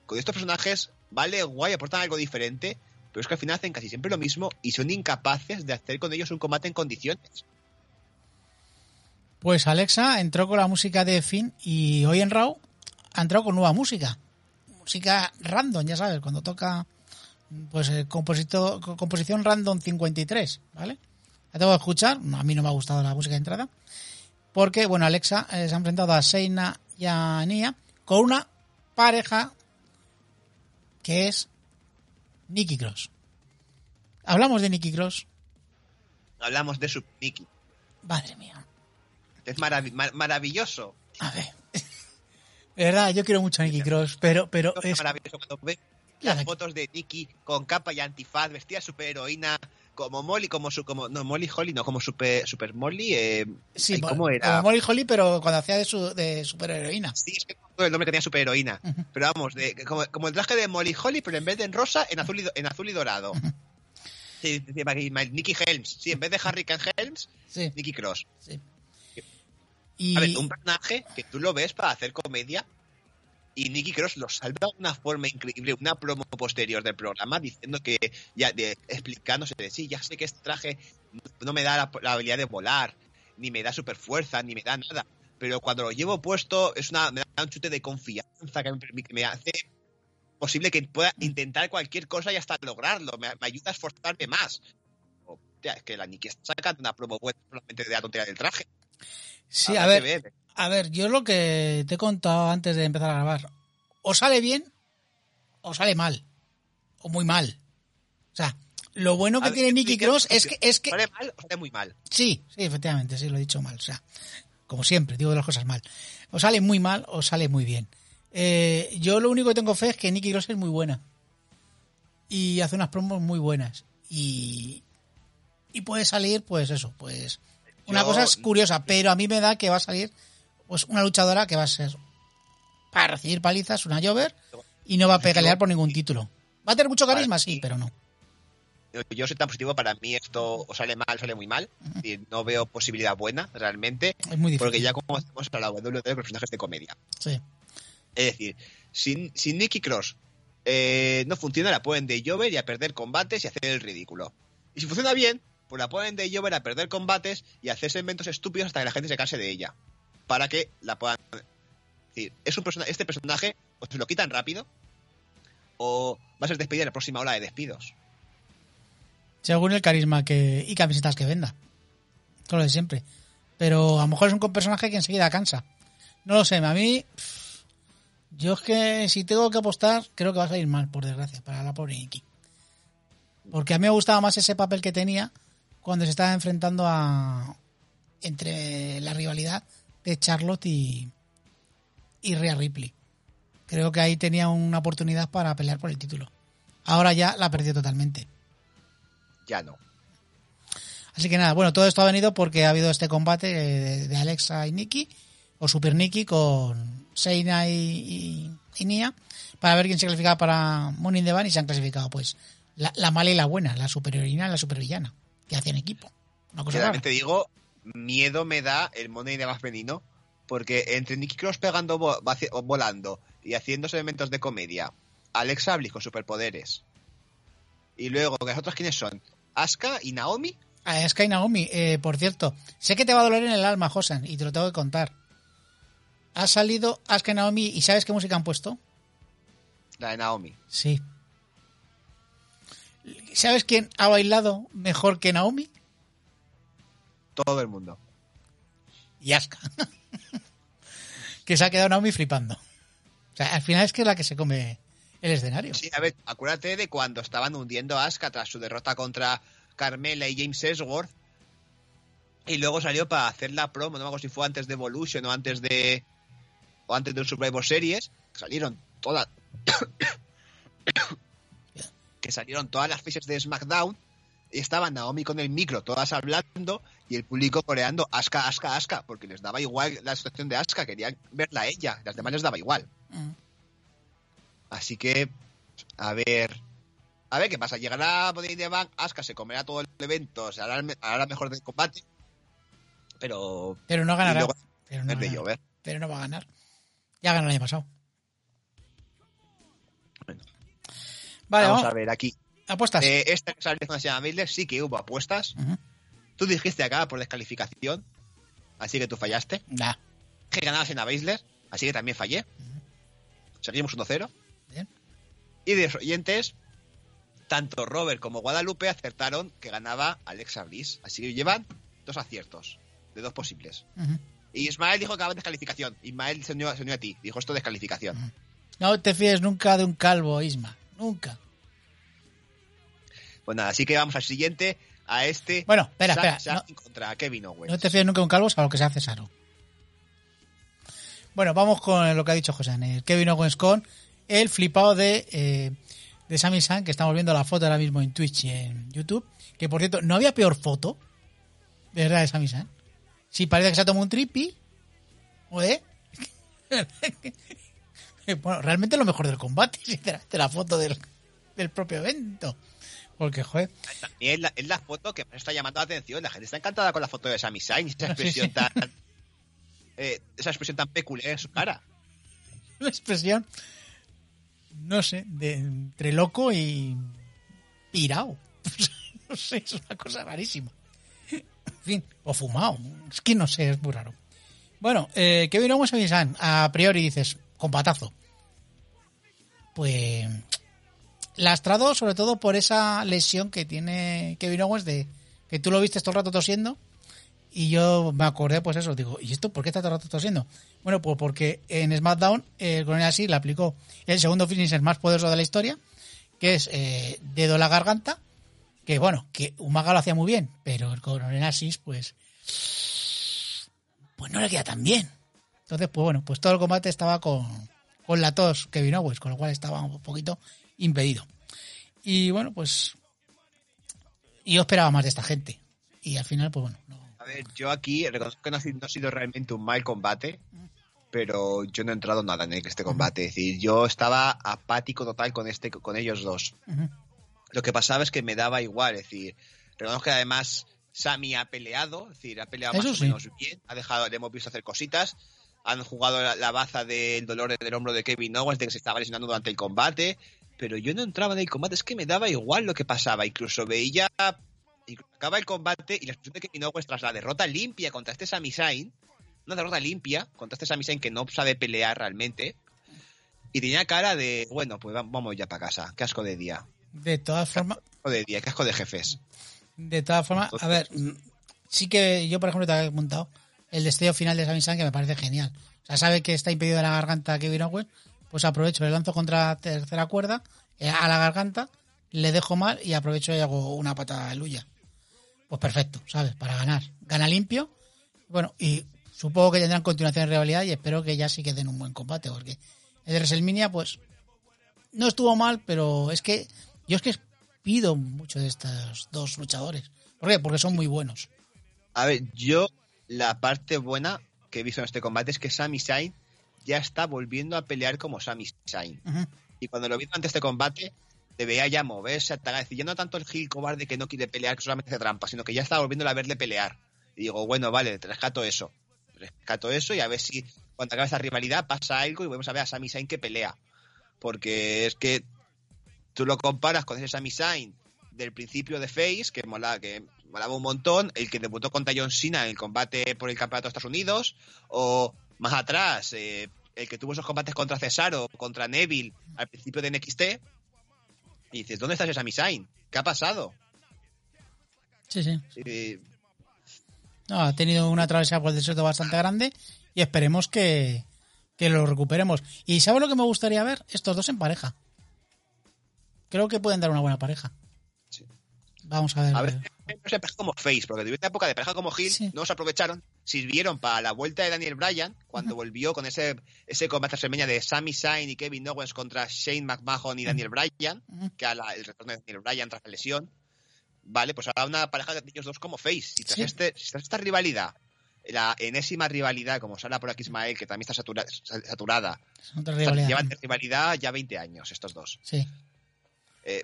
Speaker 1: con estos personajes, vale, guay, aportan algo diferente, pero es que al final hacen casi siempre lo mismo y son incapaces de hacer con ellos un combate en condiciones.
Speaker 2: Pues Alexa entró con la música de Finn y hoy en Raw ha entrado con nueva música. Música random, ya sabes, cuando toca pues el composito, co- composición random 53, ¿vale? La tengo que escuchar, a mí no me ha gustado la música de entrada, porque, bueno, Alexa eh, se ha enfrentado a Seina y a Nia con una pareja que es Nikki Cross. Hablamos de Nikki Cross,
Speaker 1: Hablamos de su Nikki.
Speaker 2: madre mía.
Speaker 1: Es marav- mar- maravilloso.
Speaker 2: A ver. De verdad, yo quiero mucho a Nikki Cross, pero, pero
Speaker 1: Es
Speaker 2: es,
Speaker 1: maravilloso cuando ves
Speaker 2: Ya,
Speaker 1: las
Speaker 2: la-
Speaker 1: fotos de Nikki con capa y antifaz, vestida super heroína, como Molly, como su, como, no, Molly Holly, no, como super, super Molly, eh,
Speaker 2: sí,
Speaker 1: ay,
Speaker 2: mo-
Speaker 1: ¿cómo era?
Speaker 2: como Molly Holly, pero cuando hacía de, su, de superheroína.
Speaker 1: Sí, es que el nombre que tenía super heroína.
Speaker 2: Ujú.
Speaker 1: Pero vamos, de, como, como el traje de Molly Holly, pero en vez de en rosa, en azul y, en azul y dorado. Sí, sí, sí, Nicky Helms. Sí, en vez de Harry Ken Helms, Nicky Cross.
Speaker 2: sí.
Speaker 1: Un personaje que tú lo ves para hacer comedia y Nicky Cross lo salva de una forma increíble, una promo posterior del programa diciendo que, ya explicándose de sí, ya sé que este traje no, me da la, habilidad de volar, ni me da super fuerza, ni me da nada, pero cuando lo llevo puesto es una, me da un chute de confianza que me, hace posible que pueda intentar cualquier cosa y hasta lograrlo, me, ayuda a esforzarme más. Es que la Nicky está sacando una promo buena de la tontería del traje.
Speaker 2: Sí, a ver, a ver, yo lo que te he contado antes de empezar a grabar, o sale bien o sale mal, o muy mal. O sea, lo bueno que
Speaker 1: ver,
Speaker 2: tiene Nicky Cross es que, es que
Speaker 1: ¿Sale mal o sale muy mal?
Speaker 2: Sí, sí, efectivamente, sí, lo he dicho mal. O sea, como siempre, digo las cosas mal. O sale muy mal o sale muy bien. Eh, yo lo único que tengo fe es que Nicky Cross es muy buena. Y hace unas promos muy buenas. Y, y puede salir, pues eso, pues... Una cosa es curiosa, pero a mí me da que va a salir pues una luchadora que va a ser para recibir palizas, una Jover, y no va a pelear por ningún título. ¿Va a tener mucho carisma? Sí, pero no.
Speaker 1: Yo- soy tan positivo, para mí esto o sale mal sale muy mal. Y no veo posibilidad buena, realmente.
Speaker 2: Es muy difícil.
Speaker 1: Porque ya como hacemos a la WWE personajes de comedia.
Speaker 2: Sí.
Speaker 1: Es decir, si, si Nicky Cross eh, no funciona, la pueden de Jover y a perder combates y hacer el ridículo. Y si funciona bien, pues la pueden de Jover a perder combates y hacer segmentos estúpidos hasta que la gente se canse de ella. Para que la puedan. Es decir, es un persona, este personaje o se lo quitan rápido o va a ser despedida en la próxima ola de despidos.
Speaker 2: Según el carisma que y camisetas que venda. Todo lo de siempre. Pero a lo mejor es un personaje que enseguida cansa. No lo sé, a mí... Yo es que si tengo que apostar, creo que va a salir mal, por desgracia, para la pobre Nikki. Porque a mí me gustaba más ese papel que tenía cuando se estaba enfrentando a... entre la rivalidad de Charlotte y, y Rhea Ripley. Creo que ahí tenía una oportunidad para pelear por el título. Ahora ya la perdió totalmente.
Speaker 1: Ya no.
Speaker 2: Así que nada, bueno, todo esto ha venido porque ha habido este combate de, de Alexa y Nikki, o Super Nikki con Seina y, y, y Nia, para ver quién se clasificaba para Money in the Bank y se han clasificado, pues, la, la mala y la buena, la superheroína y la supervillana, que hacen equipo. Una cosa.
Speaker 1: Realmente digo, miedo me da el Money de más femenino, porque entre Nicky Cross pegando vo- volando y haciendo elementos de comedia, Alexa Bliss con superpoderes, y luego, ¿las otras quiénes son? Asuka y Naomi,
Speaker 2: A Sky Ah, Naomi, eh, por cierto, sé que te va a doler en el alma, Josan, y te lo tengo que contar. Ha salido Asuka y Naomi y ¿sabes qué música han puesto?
Speaker 1: la de Naomi.
Speaker 2: Sí. ¿Sabes quién ha bailado mejor que Naomi?
Speaker 1: Todo el mundo.
Speaker 2: Y Asuka. que se ha quedado Naomi flipando. O sea, al final es que es la que se come el escenario.
Speaker 1: Sí, a ver, acuérdate de cuando estaban hundiendo a Asuka tras su derrota contra Carmela y James Ellsworth. Y luego salió para hacer la promo, no me acuerdo si fue antes de Evolution o antes de. o antes de un Survivor Series. Salieron todas. Que salieron todas las faces de SmackDown. Y estaba Naomi con el micro, todas hablando, y el público coreando Asuka, Asuka, Asuka, porque les daba igual la situación de Asuka, querían verla a ella, las demás les daba igual.
Speaker 2: Mm.
Speaker 1: Así que, a ver. A ver qué pasa. Llegará in the Bank, Asuka se comerá todo el evento, se hará, mejor del combate. Pero.
Speaker 2: Pero no ganará.
Speaker 1: luego
Speaker 2: Pero no,
Speaker 1: de
Speaker 2: ganará. Pero no va a ganar. Ya ganó el año pasado. Vale,
Speaker 1: vamos,
Speaker 2: vamos.
Speaker 1: a ver aquí.
Speaker 2: Apuestas.
Speaker 1: Eh, esta que salió con se llama Miller, sí que hubo apuestas. Tú dijiste acá por descalificación, así que tú fallaste.
Speaker 2: Nah.
Speaker 1: Que ganabas en a así que también fallé. Seguimos 1-0.
Speaker 2: Bien.
Speaker 1: Y de los oyentes, tanto Robert como Guadalupe acertaron que ganaba Alexa Bliss. Así que llevan dos aciertos, de dos posibles. Y Ismael dijo que en descalificación. Ismael se unió, se unió a ti, dijo esto descalificación.
Speaker 2: No te fíes nunca de un calvo, Isma. Nunca.
Speaker 1: Pues nada, así que vamos al siguiente, a este.
Speaker 2: Bueno, espera, espera,
Speaker 1: Zayn contra Kevin Owens.
Speaker 2: No te fíes nunca de un calvo, salvo que sea Cesaro. Bueno, vamos con lo que ha dicho José. Anel. Kevin Owens con el flipado de, eh, de Sami Zayn, que estamos viendo la foto ahora mismo en Twitch y en YouTube. Que por cierto, no había peor foto, de verdad, de Sami Zayn. Si parece que se ha tomado un tripi, ¿eh? bueno, realmente lo mejor del combate, sinceramente, la foto del, del propio evento. Porque, joder,
Speaker 1: También es la, es la foto que está llamando la atención. La gente está encantada con la foto de Sami Zayn, esa expresión
Speaker 2: sí.
Speaker 1: tan. eh, esa expresión tan peculiar en su cara.
Speaker 2: una expresión, no sé, de entre loco y pirao. no sé, es una cosa rarísima. En fin, o fumado. Es que no sé, es muy raro. Bueno, eh, Kevin Owens San, a priori dices, compatazo. Pues lastrado sobre todo por esa lesión que tiene Kevin Owens de que tú lo viste todo el rato tosiendo y yo me acordé, pues eso, digo, ¿y esto por qué está todo el rato tosiendo? Bueno, pues porque en SmackDown el coronel así le aplicó el segundo finisher más poderoso de la historia, que es eh, dedo en la garganta, que bueno, que Umaga lo hacía muy bien, pero el coronel Asis, pues, pues no le queda tan bien. Entonces, pues bueno, pues todo el combate estaba con, con la tos Kevin Owens, con lo cual estaba un poquito impedido. Y bueno, pues yo esperaba más de esta gente. Y al final, pues bueno, no,
Speaker 1: A ver, yo aquí reconozco que no ha sido, realmente un mal combate, pero yo no he entrado nada en este combate. Es decir, yo estaba apático total con, este, con ellos dos.
Speaker 2: Ujú.
Speaker 1: Lo que pasaba es que me daba igual, es decir, reconozco que además Sami ha peleado, es decir, ha peleado
Speaker 2: Eso
Speaker 1: más
Speaker 2: sí.
Speaker 1: o menos bien, ha dejado, le hemos visto hacer cositas, han jugado la, la baza del dolor del hombro de Kevin Owens de que se estaba lesionando durante el combate, pero yo no entraba en el combate, es que me daba igual lo que pasaba, incluso veía, incluso acaba el combate y la expresión de Kevin Owens tras la derrota limpia contra este Sami Zayn, una derrota limpia contra este Sami Zayn que no sabe pelear realmente, y tenía cara de, bueno, pues va- vamos ya para casa, qué asco de día.
Speaker 2: De todas formas,
Speaker 1: Casco de día, casco de jefes.
Speaker 2: de todas formas, a ver, mm, sí que yo, por ejemplo, te había montado el destello final de Sami Zayn que me parece genial. O sea, sabe que está impedido de la garganta Kevin Owens, pues aprovecho, le lanzo contra la tercera cuerda eh, a la garganta, le dejo mal y aprovecho y hago una pata luya. Pues perfecto, ¿sabes? Para ganar. Gana limpio. Bueno, y supongo que tendrán continuación de rivalidad y espero que ya sí que den un buen combate, porque el de WrestleMania, pues, no estuvo mal, pero es que yo es que pido mucho de estos dos luchadores. ¿Por qué? Porque son muy buenos.
Speaker 1: A ver, yo la parte buena que he visto en este combate es que Sami Zayn ya está volviendo a pelear como Sami Zayn. Y cuando lo vi durante este combate, debería ya moverse, atacar. Es decir, ya no tanto el Gil cobarde que no quiere pelear, que solamente hace trampa, sino que ya está volviendo a verle pelear. Y digo, bueno, vale, te rescato eso. Rescato eso y a ver si cuando acabe esta rivalidad pasa algo y volvemos a ver a Sami Zayn que pelea. Porque es que tú lo comparas con ese Sami Zayn del principio de Face, que mola, que molaba un montón, el que debutó contra John Cena en el combate por el campeonato de Estados Unidos, o más atrás, eh, el que tuvo esos combates contra Cesaro, contra Neville al principio de NXT, y dices, ¿dónde está ese Sami Zayn? ¿Qué ha pasado?
Speaker 2: Sí, sí. No, ha tenido una travesía por el desierto bastante grande y esperemos que, que lo recuperemos. ¿Y sabes lo que me gustaría ver? Estos dos en pareja. Creo que pueden dar una buena pareja. Vamos a ver.
Speaker 1: A ver, no se pareja como Face, porque de una época de pareja como Hill
Speaker 2: Sí.
Speaker 1: no se aprovecharon, sirvieron para la vuelta de Daniel Bryan, cuando volvió con ese, ese combate a de Sami Zayn y Kevin Owens contra Shane McMahon y Daniel Bryan, que a la- el retorno de Daniel Bryan tras la lesión. Vale, pues ahora una pareja de ellos dos como Face. Si tras,
Speaker 2: Sí.
Speaker 1: este, tras esta rivalidad, la enésima rivalidad, como sale por aquí Ismael, que también está satura- saturada,
Speaker 2: Es otra
Speaker 1: o sea,
Speaker 2: rivalidad.
Speaker 1: llevan de rivalidad ya 20 años estos dos.
Speaker 2: Sí.
Speaker 1: Eh,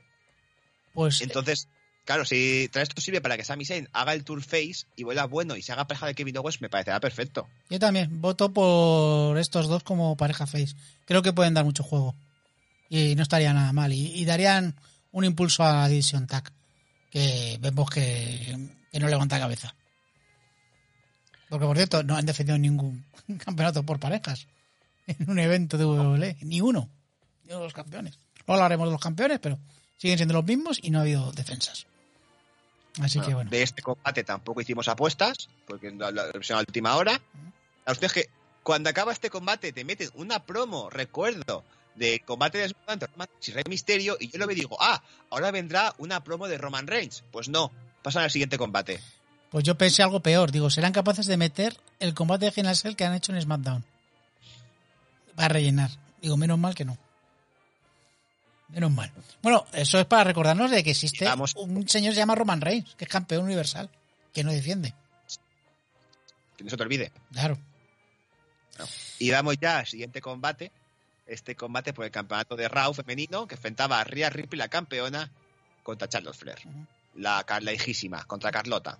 Speaker 2: Pues
Speaker 1: Entonces, claro, si tras esto sirve para que Sami Zayn haga el tour face y vuelva bueno y se haga pareja de Kevin Owens, me parecerá perfecto.
Speaker 2: yo también voto por estos dos como pareja face. Creo que pueden dar mucho juego. Y no estaría nada mal. Y, y darían un impulso a la División TAC. Que vemos que, que no levanta cabeza. Porque, por cierto, no han defendido ningún campeonato por parejas en un evento de WWE. Ni uno. Ni uno de los campeones. Luego hablaremos de los campeones, pero siguen siendo los mismos y no ha habido defensas. Así que bueno.
Speaker 1: De este combate tampoco hicimos apuestas, porque la, la versión a última hora. A ustedes que cuando acaba este combate te meten una promo, recuerdo, de combate de Roman y Rey Misterio, y yo lo y digo, ah, ahora vendrá una promo de Roman Reigns. Pues no, pasan al siguiente combate.
Speaker 2: Pues yo pensé algo peor. Digo, serán capaces de meter el combate de Final Cell que han hecho en SmackDown. Para rellenar. Digo, menos mal que no. Menos mal. Bueno, eso es para recordarnos de que existe
Speaker 1: Digamos-
Speaker 2: un señor que se llama Roman Reigns, que es campeón universal, que no defiende.
Speaker 1: Que no se te olvide.
Speaker 2: Claro.
Speaker 1: Y vamos ya al siguiente combate. Este combate por el campeonato de Raw femenino que enfrentaba a Rhea Ripley, la campeona, contra Charlotte Flair. La, Car- la hijísima, contra Carlota.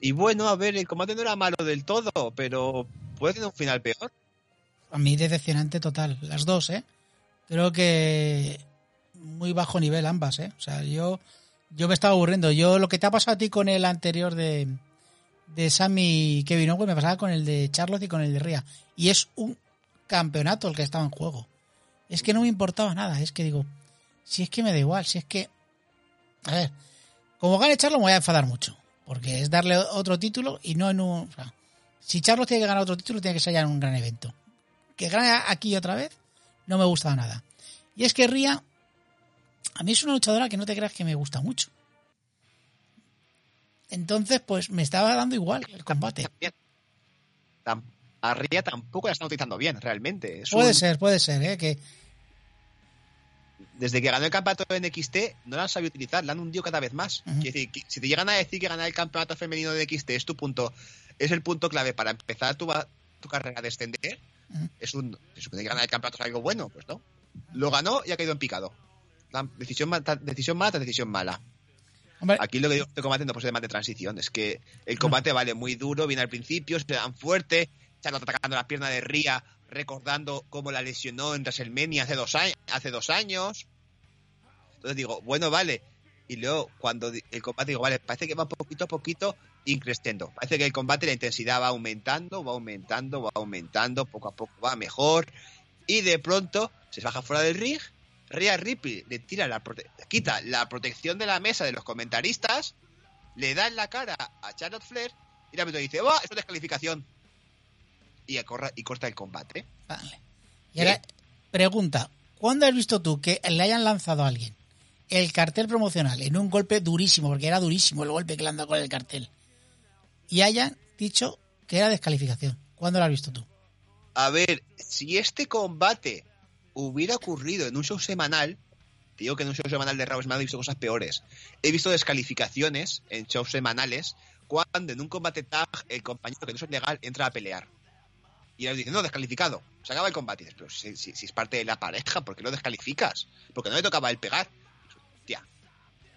Speaker 1: Y bueno, a ver, el combate no era malo del todo, pero puede tener un final peor.
Speaker 2: A mí decepcionante total. Las dos, ¿eh? Creo que muy bajo nivel ambas, ¿eh? O sea, yo, yo me estaba aburriendo. Yo lo que te ha pasado a ti con el anterior de, de Sammy Kevin Owens me pasaba con el de Charlotte y con el de Ria. Y es un campeonato el que estaba en juego. Es que no me importaba nada. Es que digo, si es que me da igual, si es que... A ver, como gane Charlotte me voy a enfadar mucho. Porque es darle otro título y no en un... o sea, si Charlotte tiene que ganar otro título, tiene que ser ya en un gran evento que gane aquí otra vez, no me gusta nada. Y es que Ria, a mí es una luchadora que no te creas que me gusta mucho. Entonces, pues me estaba dando igual el combate.
Speaker 1: A Rhea tampoco la están utilizando bien, realmente. Es
Speaker 2: Puede
Speaker 1: un-
Speaker 2: ser, puede ser, ¿eh? Que
Speaker 1: Desde que ganó el campeonato de NXT, no la han sabido utilizar, la han hundido cada vez más. Quiere decir, que si te llegan a decir que ganar el campeonato femenino de NXT es tu punto, es el punto clave para empezar tu, tu carrera a descender. Es un. Se supone que ganar el campeonato es algo bueno, pues no. Lo ganó y ha caído en picado. La decisión, decisión mala, tras decisión mala.
Speaker 2: hombre,
Speaker 1: Aquí lo que digo, este combate no puede ser más de transición. Es que el combate vale muy duro, viene al principio, se dan fuerte, Charlotte atacando la pierna de Ria, recordando cómo la lesionó en WrestleMania hace dos, años, hace dos años. Entonces digo, bueno, vale. Y luego, cuando el combate digo, vale, parece que va poquito a poquito increciendo. Parece que el combate, la intensidad va aumentando, va aumentando, va aumentando, poco a poco va mejor. y de pronto se baja fuera del ring, Rhea Ripley le tira la prote- quita la protección de la mesa de los comentaristas, le da en la cara a Charlotte Flair y la dice, ¡oh, es descalificación! Y, acorra- y corta el combate.
Speaker 2: Vale. Y ahora, pregunta, ¿cuándo has visto tú que le hayan lanzado a alguien el cartel promocional en un golpe durísimo, porque era durísimo el golpe que le han dado con el cartel, y hayan dicho que era descalificación? ¿Cuándo lo has visto tú?
Speaker 1: A ver, si este combate hubiera ocurrido en un show semanal, digo que en un show semanal de Raw he visto cosas peores. He visto descalificaciones en shows semanales cuando en un combate tag el compañero que no es legal entra a pelear. Y él dice, no, descalificado. Se acaba el combate. Pero si, si- si es parte de la pareja, ¿por qué lo descalificas? Porque no le tocaba el pegar. Hostia.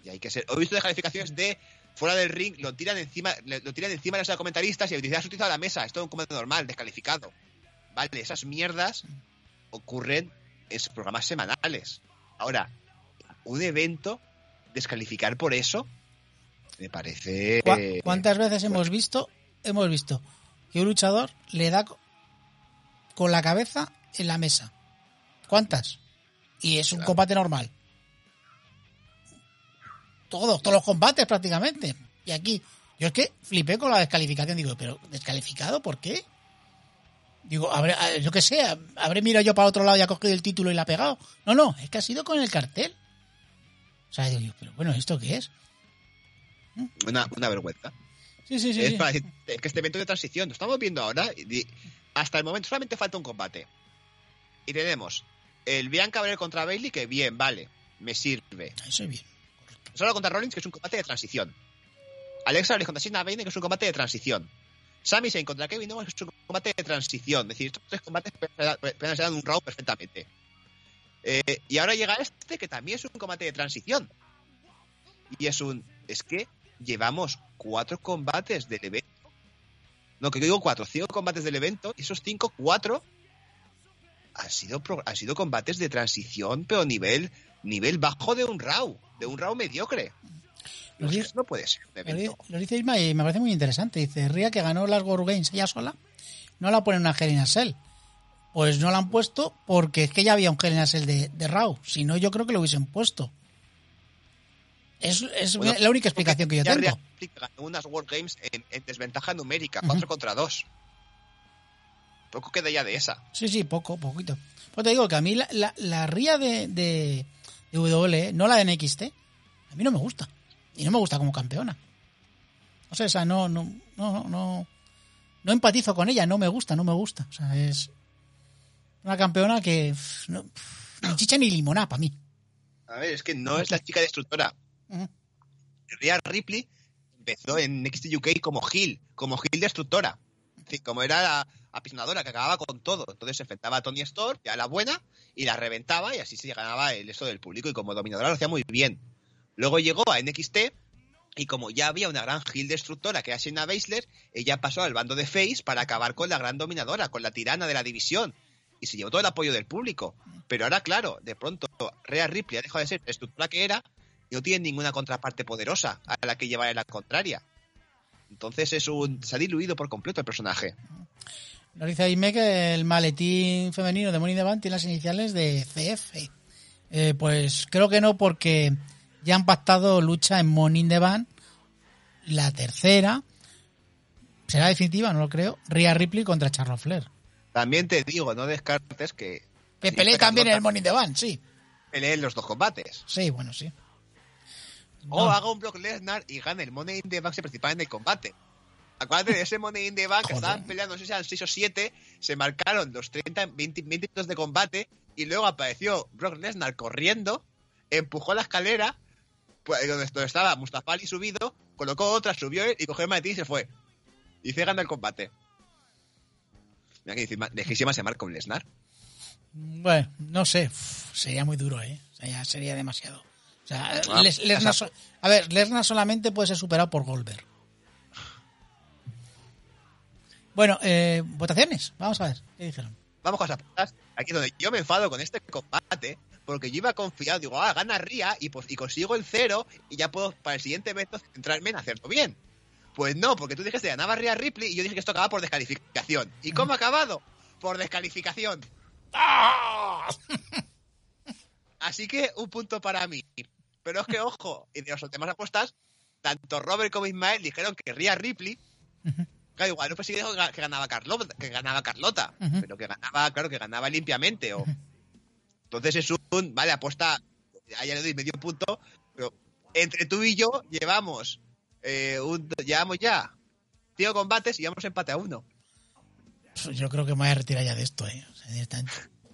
Speaker 1: Y hay que ser. He visto descalificaciones de fuera del ring, lo tiran encima, lo tiran encima de los comentaristas y el dice, has utilizado la mesa, esto es un combate normal, descalificado. Vale, esas mierdas ocurren en sus programas semanales. Ahora, un evento, descalificar por eso, me parece.
Speaker 2: ¿Cuá- ¿Cuántas veces hemos visto, hemos visto que un luchador le da co- con la cabeza en la mesa? ¿Cuántas? Y es un
Speaker 1: Claro.
Speaker 2: combate normal. Todos, todos los combates prácticamente. Y aquí, yo es que flipé con la descalificación. Digo, ¿pero descalificado por qué? Digo, habré, eh, yo qué sé, habré mirado yo para otro lado y ha cogido el título y la ha pegado. No, no, es que ha sido con el cartel. O sea, digo yo, pero bueno, ¿esto qué es?
Speaker 1: Una, una vergüenza.
Speaker 2: Sí, sí, sí.
Speaker 1: es,
Speaker 2: sí.
Speaker 1: para decir, es que este evento de transición, lo estamos viendo ahora, y hasta el momento solamente falta un combate. Y tenemos el Bianca Belair contra Bailey, que bien, vale, me sirve.
Speaker 2: Eso es bien.
Speaker 1: Solo contra Rollins, que es un combate de transición. Alexa Bliss contra Shayna Baszler, que es un combate de transición. Sami Zayn contra Kevin Owens, que es un combate de transición. Es decir, estos tres combates pueden ser un round perfectamente. Eh, y ahora llega este, que también es un combate de transición. Y es un... Es que llevamos cuatro combates del evento. No, que digo cuatro, cinco combates del evento. Y esos cinco, cuatro han sido, han sido combates de transición, pero nivel, nivel bajo de un Raw, de un Raw mediocre. No,
Speaker 2: diez-
Speaker 1: no puede ser
Speaker 2: Lo dice, lo dice Isma y me parece muy interesante. Dice, Ria que ganó las World Games ella sola, no la ponen una Hell in a Cell. Pues no la han puesto porque es que ya había un Hell in a Cell de, de Raw. Si no, yo creo que lo hubiesen puesto. Es, es
Speaker 1: Bueno,
Speaker 2: la única explicación que yo tengo.
Speaker 1: Ganó unas World Games en, en desventaja numérica, 4 contra 2. Poco queda ya de esa.
Speaker 2: Sí, sí, poco, poquito. Pues te digo que a mí la, la, la de, de WWE, no la de NXT, a mí no me gusta. Y no me gusta como campeona. O sea, esa no, no, no, no, no, no empatizo con ella, no me gusta, no me gusta. O sea, es una campeona que pff, no, pff, ni chicha ni limoná para mí.
Speaker 1: A ver, es que no es la chica destructora. Rhea Ripley empezó en NXT UK como Hill, como Hill destructora. Como era la apisonadora que acababa con todo. Entonces se enfrentaba a Tony Storm, ya la buena, y la reventaba y así se ganaba el esto del público. Y como dominadora lo hacía muy bien. Luego llegó a NXT y como ya había una gran Hill destructora que era Shayna Baszler, ella pasó al bando de Face para acabar con la gran dominadora, con la tirana de la división. Y se llevó todo el apoyo del público. Pero ahora, claro, de pronto Rhea Ripley ha dejado de ser la estructura que era y no tiene ninguna contraparte poderosa a la que llevar en la contraria. Entonces es un, se ha diluido por completo el personaje.
Speaker 2: Nos dice Aime que el maletín femenino de Money in the Bank tiene las iniciales de CF. Eh, pues creo que no, porque ya han pactado lucha en Money in the Bank. La tercera será definitiva, no lo creo. Rhea Ripley contra Charlotte Flair.
Speaker 1: También te digo, no descartes que
Speaker 2: Que pelee también en el Money in the Bank, sí.
Speaker 1: peleen los dos combates.
Speaker 2: Sí, bueno, sí.
Speaker 1: O haga un Brock Lesnar y gane el Money in the Bank se participa en el combate. Acuérdate de ese Money in the Bank que estaban peleando, no sé si eran 6 o 7, se marcaron los 30, 20, 20 minutos de combate y luego apareció Brock Lesnar corriendo, empujó la escalera, pues, donde, estaba Mustafa Ali subido, colocó otra, subió él y cogió el maletín y se fue. Y se gana el combate. Mira que lejísima se marca un Lesnar.
Speaker 2: Bueno, no sé. Uf, sería muy duro, ¿eh? O sea, ya sería demasiado. O sea,
Speaker 1: Ah,
Speaker 2: Les- Lesnar
Speaker 1: o sea-
Speaker 2: so- a ver, Lesnar solamente puede ser superado por Goldberg. Bueno, eh, votaciones. Vamos a ver. ¿Qué dijeron?
Speaker 1: vamos con las apuestas. Aquí donde yo me enfado con este combate, porque yo iba confiado, digo, ah, gana Ría y, pues, y consigo el cero y ya puedo para el siguiente evento centrarme en hacerlo bien. Pues no, porque tú dijiste que ganaba Ría Ripley y yo dije que esto acababa por descalificación. ¿Y cómo ha acabado? Por descalificación.
Speaker 2: ¡Ah!
Speaker 1: Así que un punto para mí. Pero es que, ojo, y de las últimas apuestas, tanto Robert como Ismael dijeron que Rhea Ripley, claro, igual no dijo que ganaba Carlota, que ganaba Carlota, pero que ganaba, claro, que ganaba limpiamente. O... Entonces es un, vale, apuesta, ya, le doy medio punto, pero entre tú y yo llevamos, eh, un, llevamos ya cinco combates y llevamos empate a uno.
Speaker 2: Pues Yo creo que me voy a retirar ya de esto, ¿eh? O sea, directamente.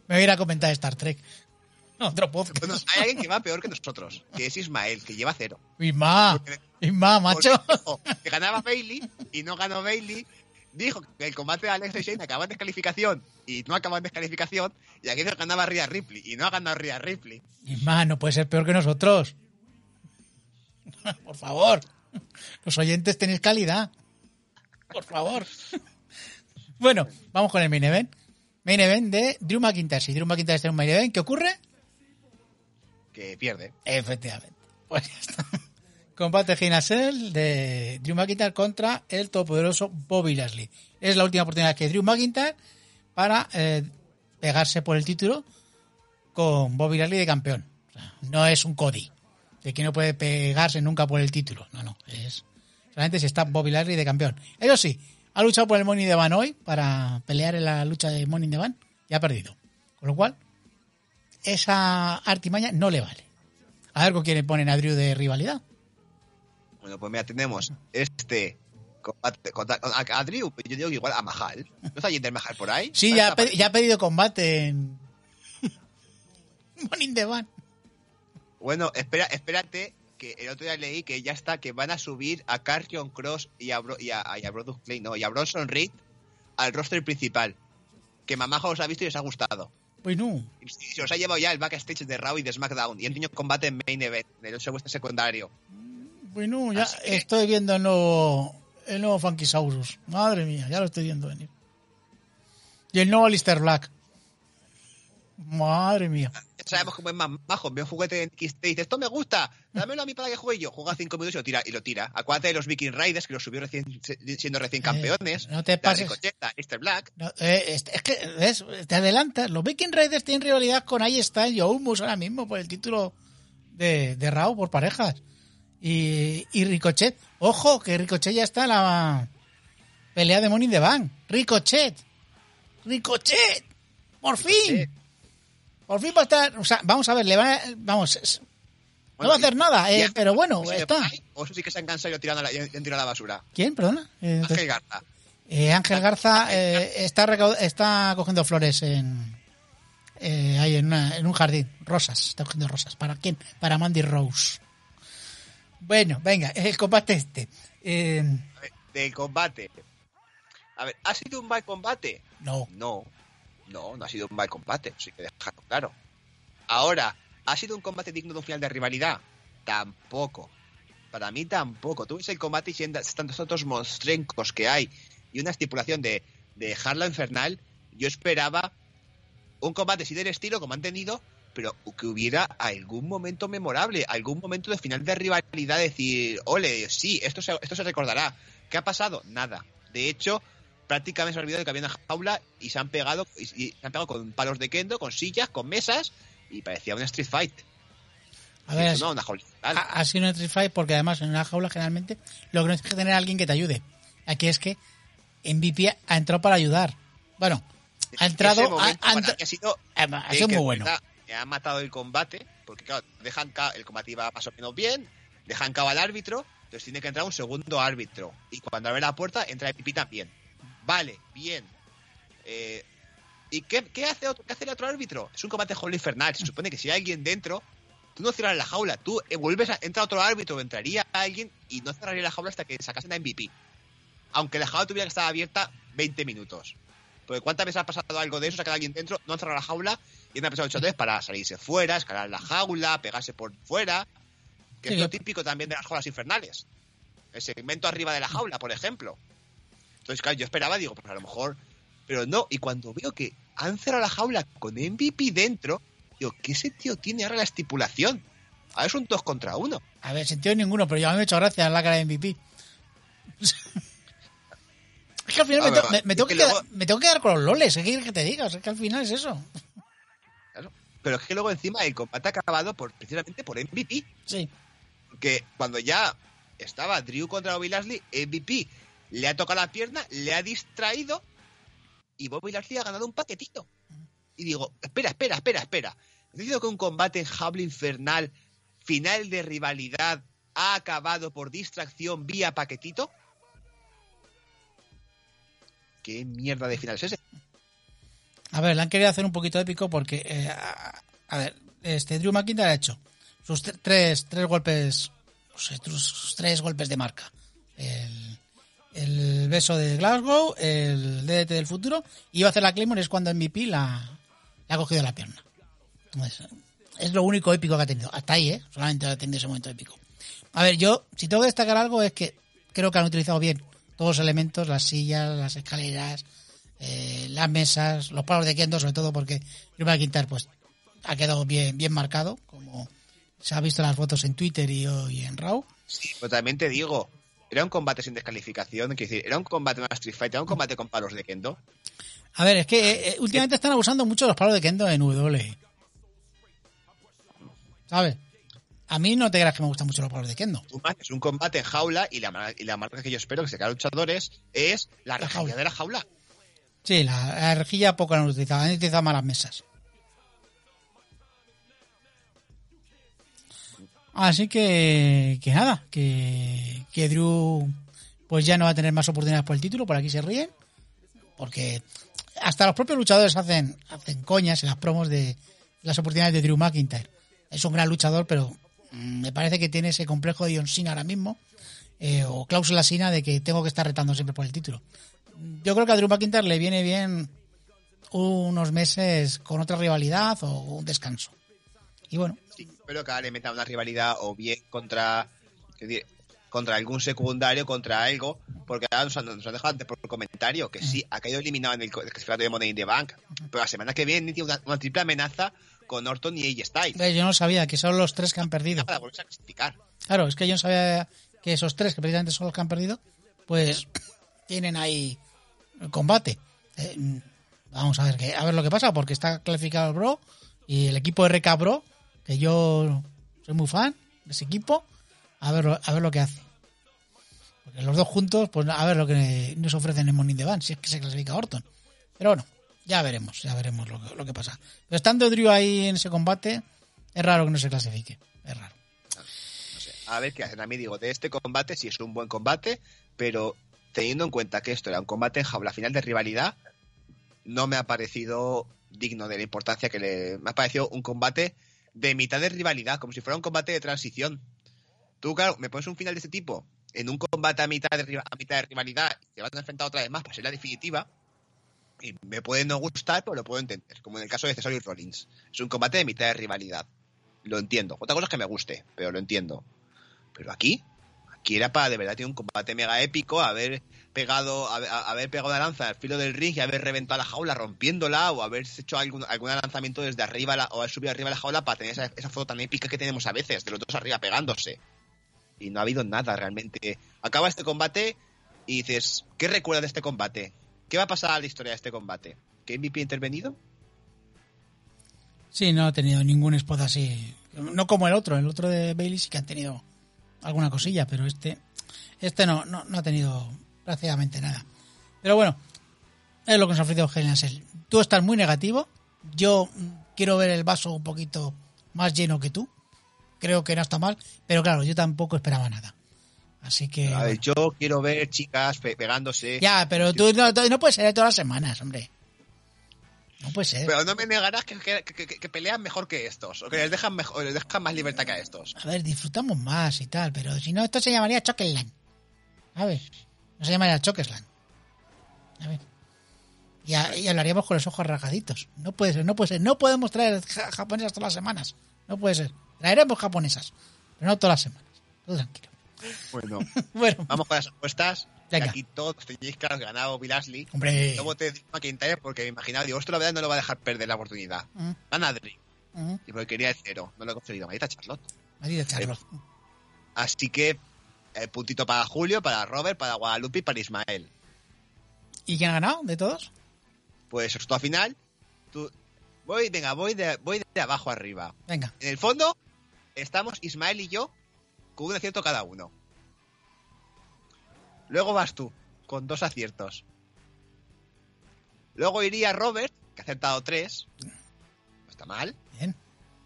Speaker 2: Me voy a ir a comentar Star Trek. Otro podcast.
Speaker 1: Bueno, hay alguien que va peor que nosotros, que es Ismael, que lleva cero.
Speaker 2: Isma, Isma, macho.
Speaker 1: Dijo que ganaba Bailey y no ganó Bailey. Dijo que el combate de Alex y Shane acababa en descalificación y no acababa en descalificación. Y aquí que ganaba Rhea Ripley y no ha ganado Rhea Ripley.
Speaker 2: Isma, no puede ser peor que nosotros. Por favor. Los oyentes tenéis calidad. Por favor. Bueno, vamos con el main event. Main event de Drew McIntyre. Si Drew McIntyre está en un main event, ¿qué ocurre?
Speaker 1: Que pierde.
Speaker 2: Efectivamente. Pues ya está. Combate Cell de Drew McIntyre contra el todopoderoso Bobby Lashley. Es la última oportunidad que Drew McIntyre para eh, pegarse por el título con Bobby Lashley de campeón. No es un Cody, de que no puede pegarse nunca por el título. No, no. Es solamente si está Bobby Lashley de campeón. Eso sí, ha luchado por el Money de Van hoy para pelear en la lucha de Money de Van y ha perdido. Con lo cual, esa artimaña no le vale. A ver con quién le ponen a Drew de rivalidad.
Speaker 1: Bueno, pues mira, tenemos este combate contra a, a Drew. Yo digo que igual a Mahal. ¿No está Jinder Mahal por ahí?
Speaker 2: Sí,
Speaker 1: ¿No
Speaker 2: ya, pe- ya ha pedido combate en in the Van.
Speaker 1: Bueno, espera, espérate, que el otro día leí que ya está, que van a subir a Carrion Cross y a, Bro- y a, y a Brodus Clay, no, y a Bronson Reed al roster principal. Que Mamajo os ha visto y os ha gustado.
Speaker 2: Bueno,
Speaker 1: Y se os ha llevado ya el backstage de Raw y de SmackDown. Y han tenido combate en main event, en el segundo secundario.
Speaker 2: bueno, ya
Speaker 1: Así que-
Speaker 2: estoy viendo el nuevo, el nuevo Funkysaurus. Madre mía, ya lo estoy viendo venir. Y el nuevo Lister Black. Madre mía.
Speaker 1: Sabemos cómo es más majo. Ve un juguete en XT y dice, esto me gusta, dámelo a mí para que juegue yo. Juega cinco minutos y lo tira. Y lo tira. Acuérdate de los Viking Raiders, que los subió recién, siendo recién campeones.
Speaker 2: Eh, no te pases.
Speaker 1: Mr. Black.
Speaker 2: No, eh, es, es que, ¿ves? Te adelantas. Los Viking Raiders tienen rivalidad con ahí está y Oumus ahora mismo por el título de, de Raw por parejas. Y, y Ricochet. Ojo, que Ricochet ya está en la pelea de Money the Bank. Ricochet. Ricochet. Por fin.
Speaker 1: Ricochet.
Speaker 2: Por fin va a estar. O sea, vamos a ver, le va. Vamos. es- no va a hacer nada, eh, pero bueno,
Speaker 1: ¿Eso
Speaker 2: está.
Speaker 1: O eso sí que se han cansado y lo tiran a la, y han tirado a la basura.
Speaker 2: ¿Quién? Perdona. Eh,
Speaker 1: Ángel Garza.
Speaker 2: Eh, Ángel Garza eh, está, está cogiendo flores en eh, ahí en, una- en un jardín, rosas, está cogiendo rosas. ¿Para quién? Para Mandy Rose. Bueno, venga, el combate este. Eh,
Speaker 1: A ver, del combate. A ver, ¿ha sido un mal combate?
Speaker 2: no,
Speaker 1: No, no, no ha sido un mal combate, sí que dejarlo claro. Ahora, ¿ha sido un combate digno de un final de rivalidad? Tampoco. Para mí tampoco. Tú ves el combate y tantos otros monstrencos que hay y una estipulación de, de dejarlo infernal, yo esperaba un combate sí del estilo como han tenido, pero que hubiera algún momento memorable, algún momento de final de rivalidad, decir, ole, sí, esto se, esto se recordará. ¿Qué ha pasado? Nada. De hecho, prácticamente se ha olvidado de que había una jaula y se han pegado y, y se han pegado con palos de kendo, con sillas, con mesas y parecía una street fight.
Speaker 2: a ver,
Speaker 1: no, una jaula.
Speaker 2: ha, ha sido una street fight porque además en una jaula generalmente lo que no es que tener a alguien que te ayude. Aquí es que MVP ha entrado para ayudar. Bueno, ha entrado, ha,
Speaker 1: sido
Speaker 2: ha-
Speaker 1: que
Speaker 2: muy
Speaker 1: en
Speaker 2: bueno.
Speaker 1: Me ha matado el combate, porque claro, dejan el combate iba más o menos bien, dejan cabo al árbitro, entonces tiene que entrar un segundo árbitro. Y cuando abre la puerta, entra el pipí también. Vale, bien. Eh, ¿Y qué, qué hace otro, qué hace el otro árbitro? Es un combate Holy Infernal. Se supone que si hay alguien dentro, tú no cierras la jaula, tú eh, vuelves a. Entra otro árbitro, entraría alguien y no cerraría la jaula hasta que sacasen a MVP. Aunque la jaula tuviera que estar abierta 20 minutos. Porque cuántas veces ha pasado algo de eso, se ha alguien dentro, no han cerrado la jaula y han empezado luchadores para salirse fuera, escalar la jaula, pegarse por fuera. Que
Speaker 2: Sí,
Speaker 1: es lo típico también de las jaulas infernales. El segmento arriba de la jaula, por ejemplo. Entonces, claro, yo esperaba, digo, pues a lo mejor. Pero no, y cuando veo que han cerrado la jaula con MVP dentro, digo, ¿qué tío tiene ahora la estipulación? Ahora es un 2 contra uno.
Speaker 2: A ver, sentido ninguno, pero ya me ha hecho gracia la cara de MVP. Es que al final me,
Speaker 1: ver, es
Speaker 2: tengo
Speaker 1: que
Speaker 2: que quedar, me tengo que quedar con los loles. ¿Qué quieres que te diga? O sea, que al final es eso.
Speaker 1: Claro. Pero es que luego encima el combate ha acabado por, precisamente por MVP.
Speaker 2: Sí.
Speaker 1: Que cuando ya estaba Drew contra Bobby Lashley, MVP le ha tocado la pierna, le ha distraído y Bobby Lashley ha ganado un paquetito. Y digo, espera, espera, espera, espera. ¿Has dicho que un combate en Infernal, final de rivalidad, ha acabado por distracción vía paquetito? ¿Qué mierda de final es ese?
Speaker 2: A ver, le han querido hacer un poquito épico porque, eh, a, ver, este Drew McIntyre ha hecho sus tre- tres, tres golpes, sus tres golpes de marca. El, el beso de Glasgow, el DDT del futuro, y iba a hacer la Claymore, es cuando MVP la, le ha cogido la pierna. Entonces, es lo único épico que ha tenido. Hasta ahí, ¿eh? Solamente ha tenido ese momento épico. A ver, yo, si tengo que destacar algo, es que creo que han utilizado bien todos los elementos, las sillas, las escaleras, eh, las mesas, los palos de kendo, sobre todo porque Drew McIntyre pues ha quedado bien, bien marcado, como se ha visto en las fotos en Twitter y hoy en Raw.
Speaker 1: Sí, totalmente digo. Era un combate sin descalificación, es decir, era un combate más Street Fighter, era un combate con palos de kendo.
Speaker 2: A ver, es que eh, eh, últimamente están abusando mucho de los palos de kendo en WWE. ¿Sabes? A mí no te creas que me gustan mucho los palos de kendo.
Speaker 1: Tú haces un combate en jaula y la, y la marca que yo espero que se queden luchadores es la
Speaker 2: La
Speaker 1: rejilla de la jaula.
Speaker 2: Sí, la, la rejilla poco la han utilizado, han utilizado más las mesas. Así que, que nada, que, que Drew pues ya no va a tener más oportunidades por el título, por aquí se ríen, porque hasta los propios luchadores hacen, hacen coñas en las promos de las oportunidades de Drew McIntyre. Es un gran luchador, pero mm, me parece que tiene ese complejo de John Cena ahora mismo, eh, o cláusula Cena de que tengo que estar retando siempre por el título. Yo creo que a Drew McIntyre le viene bien unos meses con otra rivalidad o un descanso. Y bueno,
Speaker 1: Sí, espero que ahora le metan una rivalidad o bien contra decir, contra algún secundario, contra algo, porque ahora nos han, nos han dejado antes por comentario que sí, ha caído eliminado en el clasificatorio de Money in the Bank, pero la semana que viene tiene una, una triple amenaza con Orton y AJ Styles.
Speaker 2: eh, yo no sabía que son los tres que han perdido.
Speaker 1: Para volverse a clasificar.
Speaker 2: Claro, es que yo no sabía que esos tres, que precisamente son los que han perdido, pues tienen ahí el combate. Eh, vamos a ver qué, a ver lo que pasa, porque está clasificado el Bro y el equipo de RK Bro, que yo soy muy fan de ese equipo, a ver, a ver lo que hace. Porque los dos juntos, pues a ver lo que nos ofrecen en the Bank, si es que se clasifica Orton. Pero bueno, ya veremos, ya veremos lo que, pasa. Pero estando Drew ahí en ese combate, es raro que no se clasifique. Es raro.
Speaker 1: A ver qué hacen. A mí digo, de este combate sí es un buen combate, pero teniendo en cuenta que esto era un combate en jaula final de rivalidad, no me ha parecido digno de la importancia que le... Me ha parecido un combate de mitad de rivalidad, como si fuera un combate de transición. Tú, claro, me pones un final de este tipo en un combate a mitad de, a mitad de rivalidad y te vas a enfrentar otra vez más para ser la definitiva, y me puede no gustar, pero lo puedo entender, como en el caso de Cesaro y Rollins. Es un combate de mitad de rivalidad. Lo entiendo. Otra cosa es que me guste, pero lo entiendo. Pero aquí, era para de verdad tener un combate mega épico, haber pegado, haber, haber pegado una lanza al filo del ring y haber reventado la jaula rompiéndola, o haber hecho algún, algún lanzamiento desde arriba la- o haber subido arriba la jaula para tener esa, foto tan épica que tenemos a veces, de los dos arriba pegándose. Y no ha habido nada realmente. Acaba este combate y dices, ¿qué recuerdas de este combate? ¿Qué va a pasar a la historia de este combate? ¿Que MVP ha intervenido?
Speaker 2: Sí, no ha tenido ningún spot así. No como el otro. El otro de Bailey sí que han tenido alguna cosilla, pero este este no, no, no ha tenido prácticamente nada. Pero bueno, es lo que nos ha ofrecido Cell. Tú estás muy negativo. Yo quiero ver el vaso un poquito más lleno que tú. Creo que no está mal, pero claro, yo tampoco esperaba nada. Así que...
Speaker 1: A ver,
Speaker 2: bueno.
Speaker 1: yo quiero ver chicas pe- pegándose.
Speaker 2: Ya, pero tú no, no puedes ser todas las semanas, hombre. No puede ser.
Speaker 1: Pero no me negarás que, que- que- que pelean mejor que estos, o que les dejan, mejor, les dejan más libertad que a estos.
Speaker 2: A ver, disfrutamos más y tal, pero si no, esto se llamaría Chokesland. ¿Sabes? No se llamaría Chokesland. A ver. Y, a- y hablaríamos con los ojos rasgaditos. No puede ser, no puede ser. No podemos traer ja- japonesas todas las semanas. No puede ser. Traeremos japonesas, pero no todas las semanas. Tú tranquilo.
Speaker 1: Bueno,
Speaker 2: Bueno,
Speaker 1: vamos con las apuestas.
Speaker 2: Venga.
Speaker 1: Aquí todos tenéis claro que ganaba Bill Ashley.
Speaker 2: hombre.
Speaker 1: Luego te digo McIntyre porque me imaginaba, digo, esto la verdad no lo va a dejar perder la oportunidad.
Speaker 2: Mm,
Speaker 1: Gana Drew.
Speaker 2: mm,
Speaker 1: Y porque quería el cero, no lo he conseguido. Maldita Charlotte.
Speaker 2: Maldita Charlotte.
Speaker 1: Así que, eh, puntito para Julio, para Robert, para Guadalupe y para Ismael.
Speaker 2: ¿Y quién ha ganado de todos?
Speaker 1: Pues resultado final. Tú, voy, venga, voy de, voy de abajo arriba.
Speaker 2: Venga.
Speaker 1: En el fondo, estamos Ismael y yo con un acierto cada uno. Luego vas tú, con dos aciertos. Luego iría Robert, que ha acertado tres. No está mal.
Speaker 2: Bien.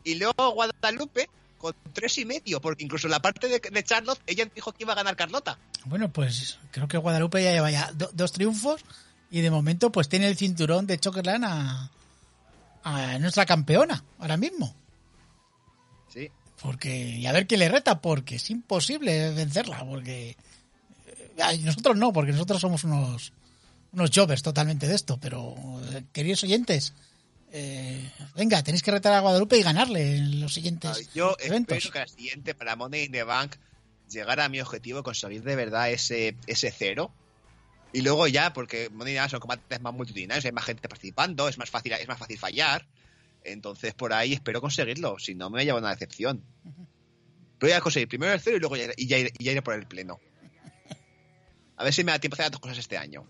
Speaker 1: Y luego Guadalupe con tres y medio, porque incluso en la parte de, de Charlotte, ella dijo que iba a ganar Carlota.
Speaker 2: Bueno, pues creo que Guadalupe ya lleva ya do- dos triunfos y de momento pues tiene el cinturón de Chokerland a, a nuestra campeona ahora mismo.
Speaker 1: Sí.
Speaker 2: Porque, y a ver quién le reta, porque es imposible vencerla, porque ay, nosotros no, porque nosotros somos unos unos jovers totalmente de esto, pero eh, queridos oyentes, eh, venga, tenéis que retar a Guadalupe y ganarle en los siguientes
Speaker 1: Yo
Speaker 2: eventos.
Speaker 1: espero que la siguiente para Money in the Bank llegara a mi objetivo conseguir de verdad ese, ese cero. Y luego ya, porque Money in the Bank son combates más multitudinarios, hay más gente participando, es más fácil, es más fácil fallar. Entonces por ahí espero conseguirlo, si no me lleva una decepción. Voy a conseguir primero el cero y luego ya, y ya, y ya iré por el pleno. A ver si me da tiempo de hacer dos cosas este año.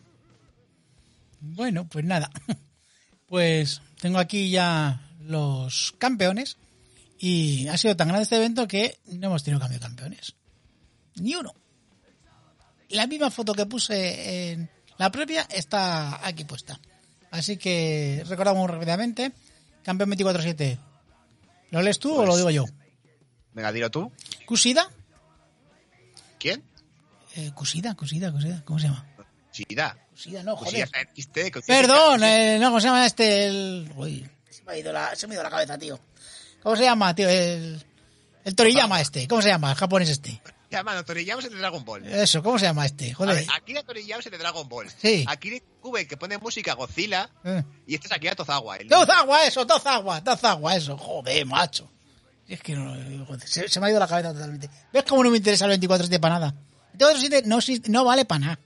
Speaker 2: Bueno, pues nada. Pues tengo aquí ya los campeones y ha sido tan grande este evento que no hemos tenido cambio de campeones. Ni uno. La misma foto que puse en la previa está aquí puesta. Así que recordamos rápidamente. Campeón 24-7. ¿Lo lees tú o lo
Speaker 1: Pues-
Speaker 2: digo yo?
Speaker 1: Venga, dilo tú.
Speaker 2: ¿Kusida?
Speaker 1: ¿Quién?
Speaker 2: Eh, Kusida, Kusida, Kusida. ¿Cómo se llama?
Speaker 1: Chida.
Speaker 2: Kusida, no, joder. Perdón, eh, no, ¿cómo se llama este? El... Uy, se me, ha ido la, se me ha ido la cabeza, tío. ¿Cómo se llama, tío? El, el Toriyama este. ¿Cómo se llama? El japonés este.
Speaker 1: Llama, Toriyama es el de Dragon Ball.
Speaker 2: Eso, ¿cómo se llama este? Joder.
Speaker 1: ver, Akira Toriyama es el de Dragon Ball.
Speaker 2: Sí.
Speaker 1: Akira Cube, el que pone música Godzilla.
Speaker 2: Eh.
Speaker 1: Y este es Akira Tozawa. El...
Speaker 2: Tozawa, eso, Tozawa, Tozawa, eso. Joder, macho. Es que no, se, se me ha ido la cabeza totalmente. ¿Ves cómo no me interesa el 24-7 para nada? El 24-7 no, no vale para nada.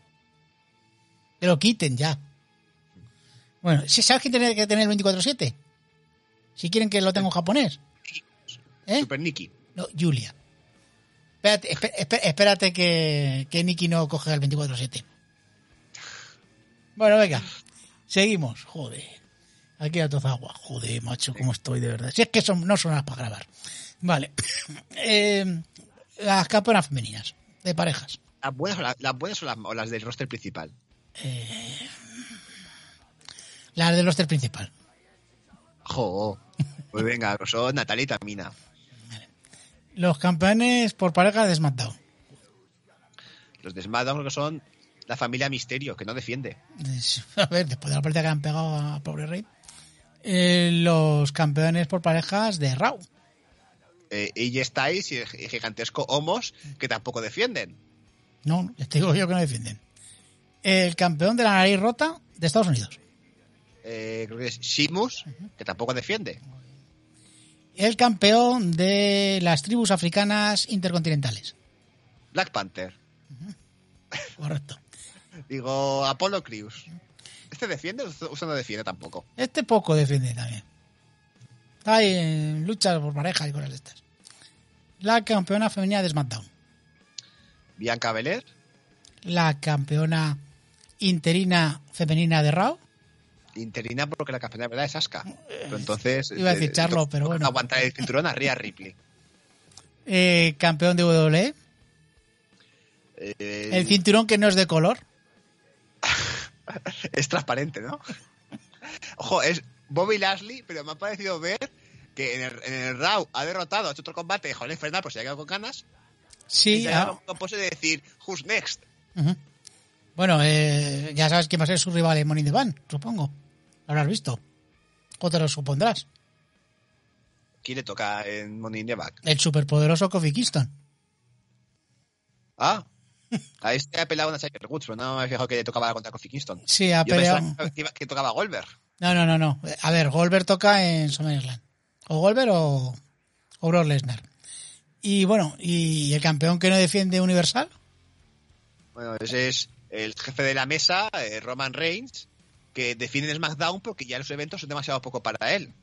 Speaker 2: Que lo quiten ya. Bueno, ¿sí ¿sabes quién tiene que tener el 24-7? Si quieren que lo tenga en japonés. ¿Eh?
Speaker 1: Super Nikki.
Speaker 2: No, Julia. Espérate, espé- espé- espérate que, que Nicky no coge el 24-7. Bueno, venga. Seguimos. Joder. Aquí a Tozawa. Joder, macho, cómo estoy de verdad. Si es que son, no son las para grabar. Vale. Eh, las campeonas femeninas. De parejas.
Speaker 1: ¿Las buenas, o la- las buenas o las, o las del roster principal?
Speaker 2: Las del roster principal.
Speaker 1: Jo. Pues venga, son Natalia y Tamina.
Speaker 2: Los campeones por pareja de SmackDown.
Speaker 1: Los de SmackDown que son la familia Misterio, que no defiende.
Speaker 2: A ver, después de la partida que han pegado a pobre Rey. Eh, los campeones por parejas de Raw.
Speaker 1: Eh, y el gi- gigantesco Homos, que tampoco defienden.
Speaker 2: No, te digo yo que no defienden. El campeón de la nariz rota de Estados Unidos.
Speaker 1: Eh, creo que es Shimus, que tampoco defiende.
Speaker 2: El campeón de las tribus africanas intercontinentales.
Speaker 1: Black Panther.
Speaker 2: Correcto.
Speaker 1: Digo, Apollo Crews. ¿Este defiende o usted no defiende tampoco?
Speaker 2: Este poco defiende también. Está ahí en luchas por parejas y cosas de estas. La campeona femenina de SmackDown.
Speaker 1: Bianca Belair.
Speaker 2: La campeona interina femenina de Raw.
Speaker 1: Interina porque la campeona de verdad es Asuka. Pero entonces...
Speaker 2: Iba a decir
Speaker 1: eh,
Speaker 2: Charlo, pero bueno.
Speaker 1: Aguantar el cinturón a Rhea Ripley.
Speaker 2: Eh, campeón de WWE.
Speaker 1: Eh,
Speaker 2: El cinturón que no es de color.
Speaker 1: es transparente, ¿no? Ojo, es Bobby Lashley, pero me ha parecido ver que en el, en el Raw ha derrotado a otro combate de Joel Infernal, por si ha quedado con ganas. y
Speaker 2: Sí.
Speaker 1: se
Speaker 2: ah,
Speaker 1: dado pose de decir, who's next?
Speaker 2: Ujú. Bueno, eh, ya sabes quién va a ser su rival en Money in the Bank, supongo. Lo habrás visto. O te lo supondrás.
Speaker 1: ¿Quién le toca en Money in the Bank?
Speaker 2: El superpoderoso Kofi Kingston.
Speaker 1: Ah, a este ha pelado una Tiger Woods, pero no me he fijado que le tocaba contra Kofi Kingston.
Speaker 2: Sí, ha
Speaker 1: Yo
Speaker 2: peleado.
Speaker 1: que, que tocaba Goldberg.
Speaker 2: No, no, no, no. A ver, Goldberg toca en SummerSlam. O Goldberg o, o Brock Lesnar. Y bueno, ¿y el campeón que no defiende Universal?
Speaker 1: Bueno, ese es el jefe de la mesa, eh, Roman Reigns, que defiende en SmackDown porque ya los eventos son demasiado poco para él.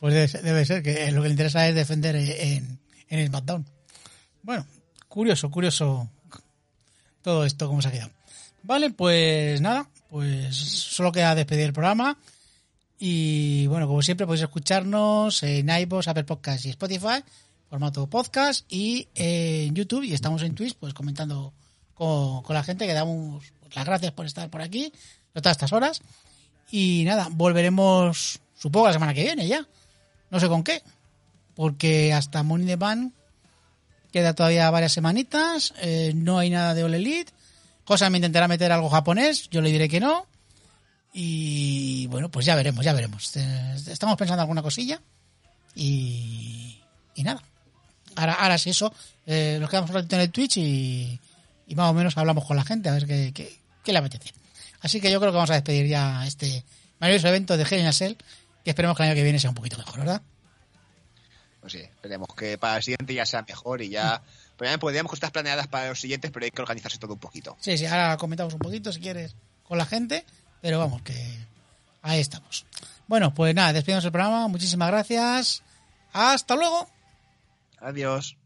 Speaker 2: Pues debe ser, debe ser que lo que le interesa es defender en, en SmackDown. Bueno, curioso, curioso todo esto, cómo se ha quedado. Vale, pues nada, pues solo queda despedir el programa. Y bueno, como siempre, podéis escucharnos en iVoox, Apple Podcasts y Spotify, formato podcast, y en YouTube, y estamos en Twitch, pues comentando con, con la gente, que damos las gracias por estar por aquí, todas estas horas. Y nada, volveremos, supongo, la semana que viene ya. No sé con qué, porque hasta Money the Bank queda todavía varias semanitas, eh, no hay nada de All Elite. Cosa me intentará meter algo japonés, yo le diré que no. Y bueno, pues ya veremos, ya veremos. Eh, Estamos pensando alguna cosilla. Y, y nada. Ahora, ahora sí, eso. Eh, nos quedamos un ratito en el Twitch y, y más o menos hablamos con la gente a ver qué, qué, qué le apetece. Así que yo creo que vamos a despedir ya este maravilloso evento de Genial Cell, que esperemos que el año que viene sea un poquito mejor, ¿verdad?
Speaker 1: Pues sí, esperemos que para el siguiente ya sea mejor y ya. Pues ya podríamos cosas planeadas para los siguientes, pero hay que organizarse todo un poquito.
Speaker 2: Sí, sí, ahora comentamos un poquito si quieres con la gente, pero vamos, que ahí estamos. Bueno, pues nada, despedimos el programa. Muchísimas gracias. Hasta luego.
Speaker 1: Adiós.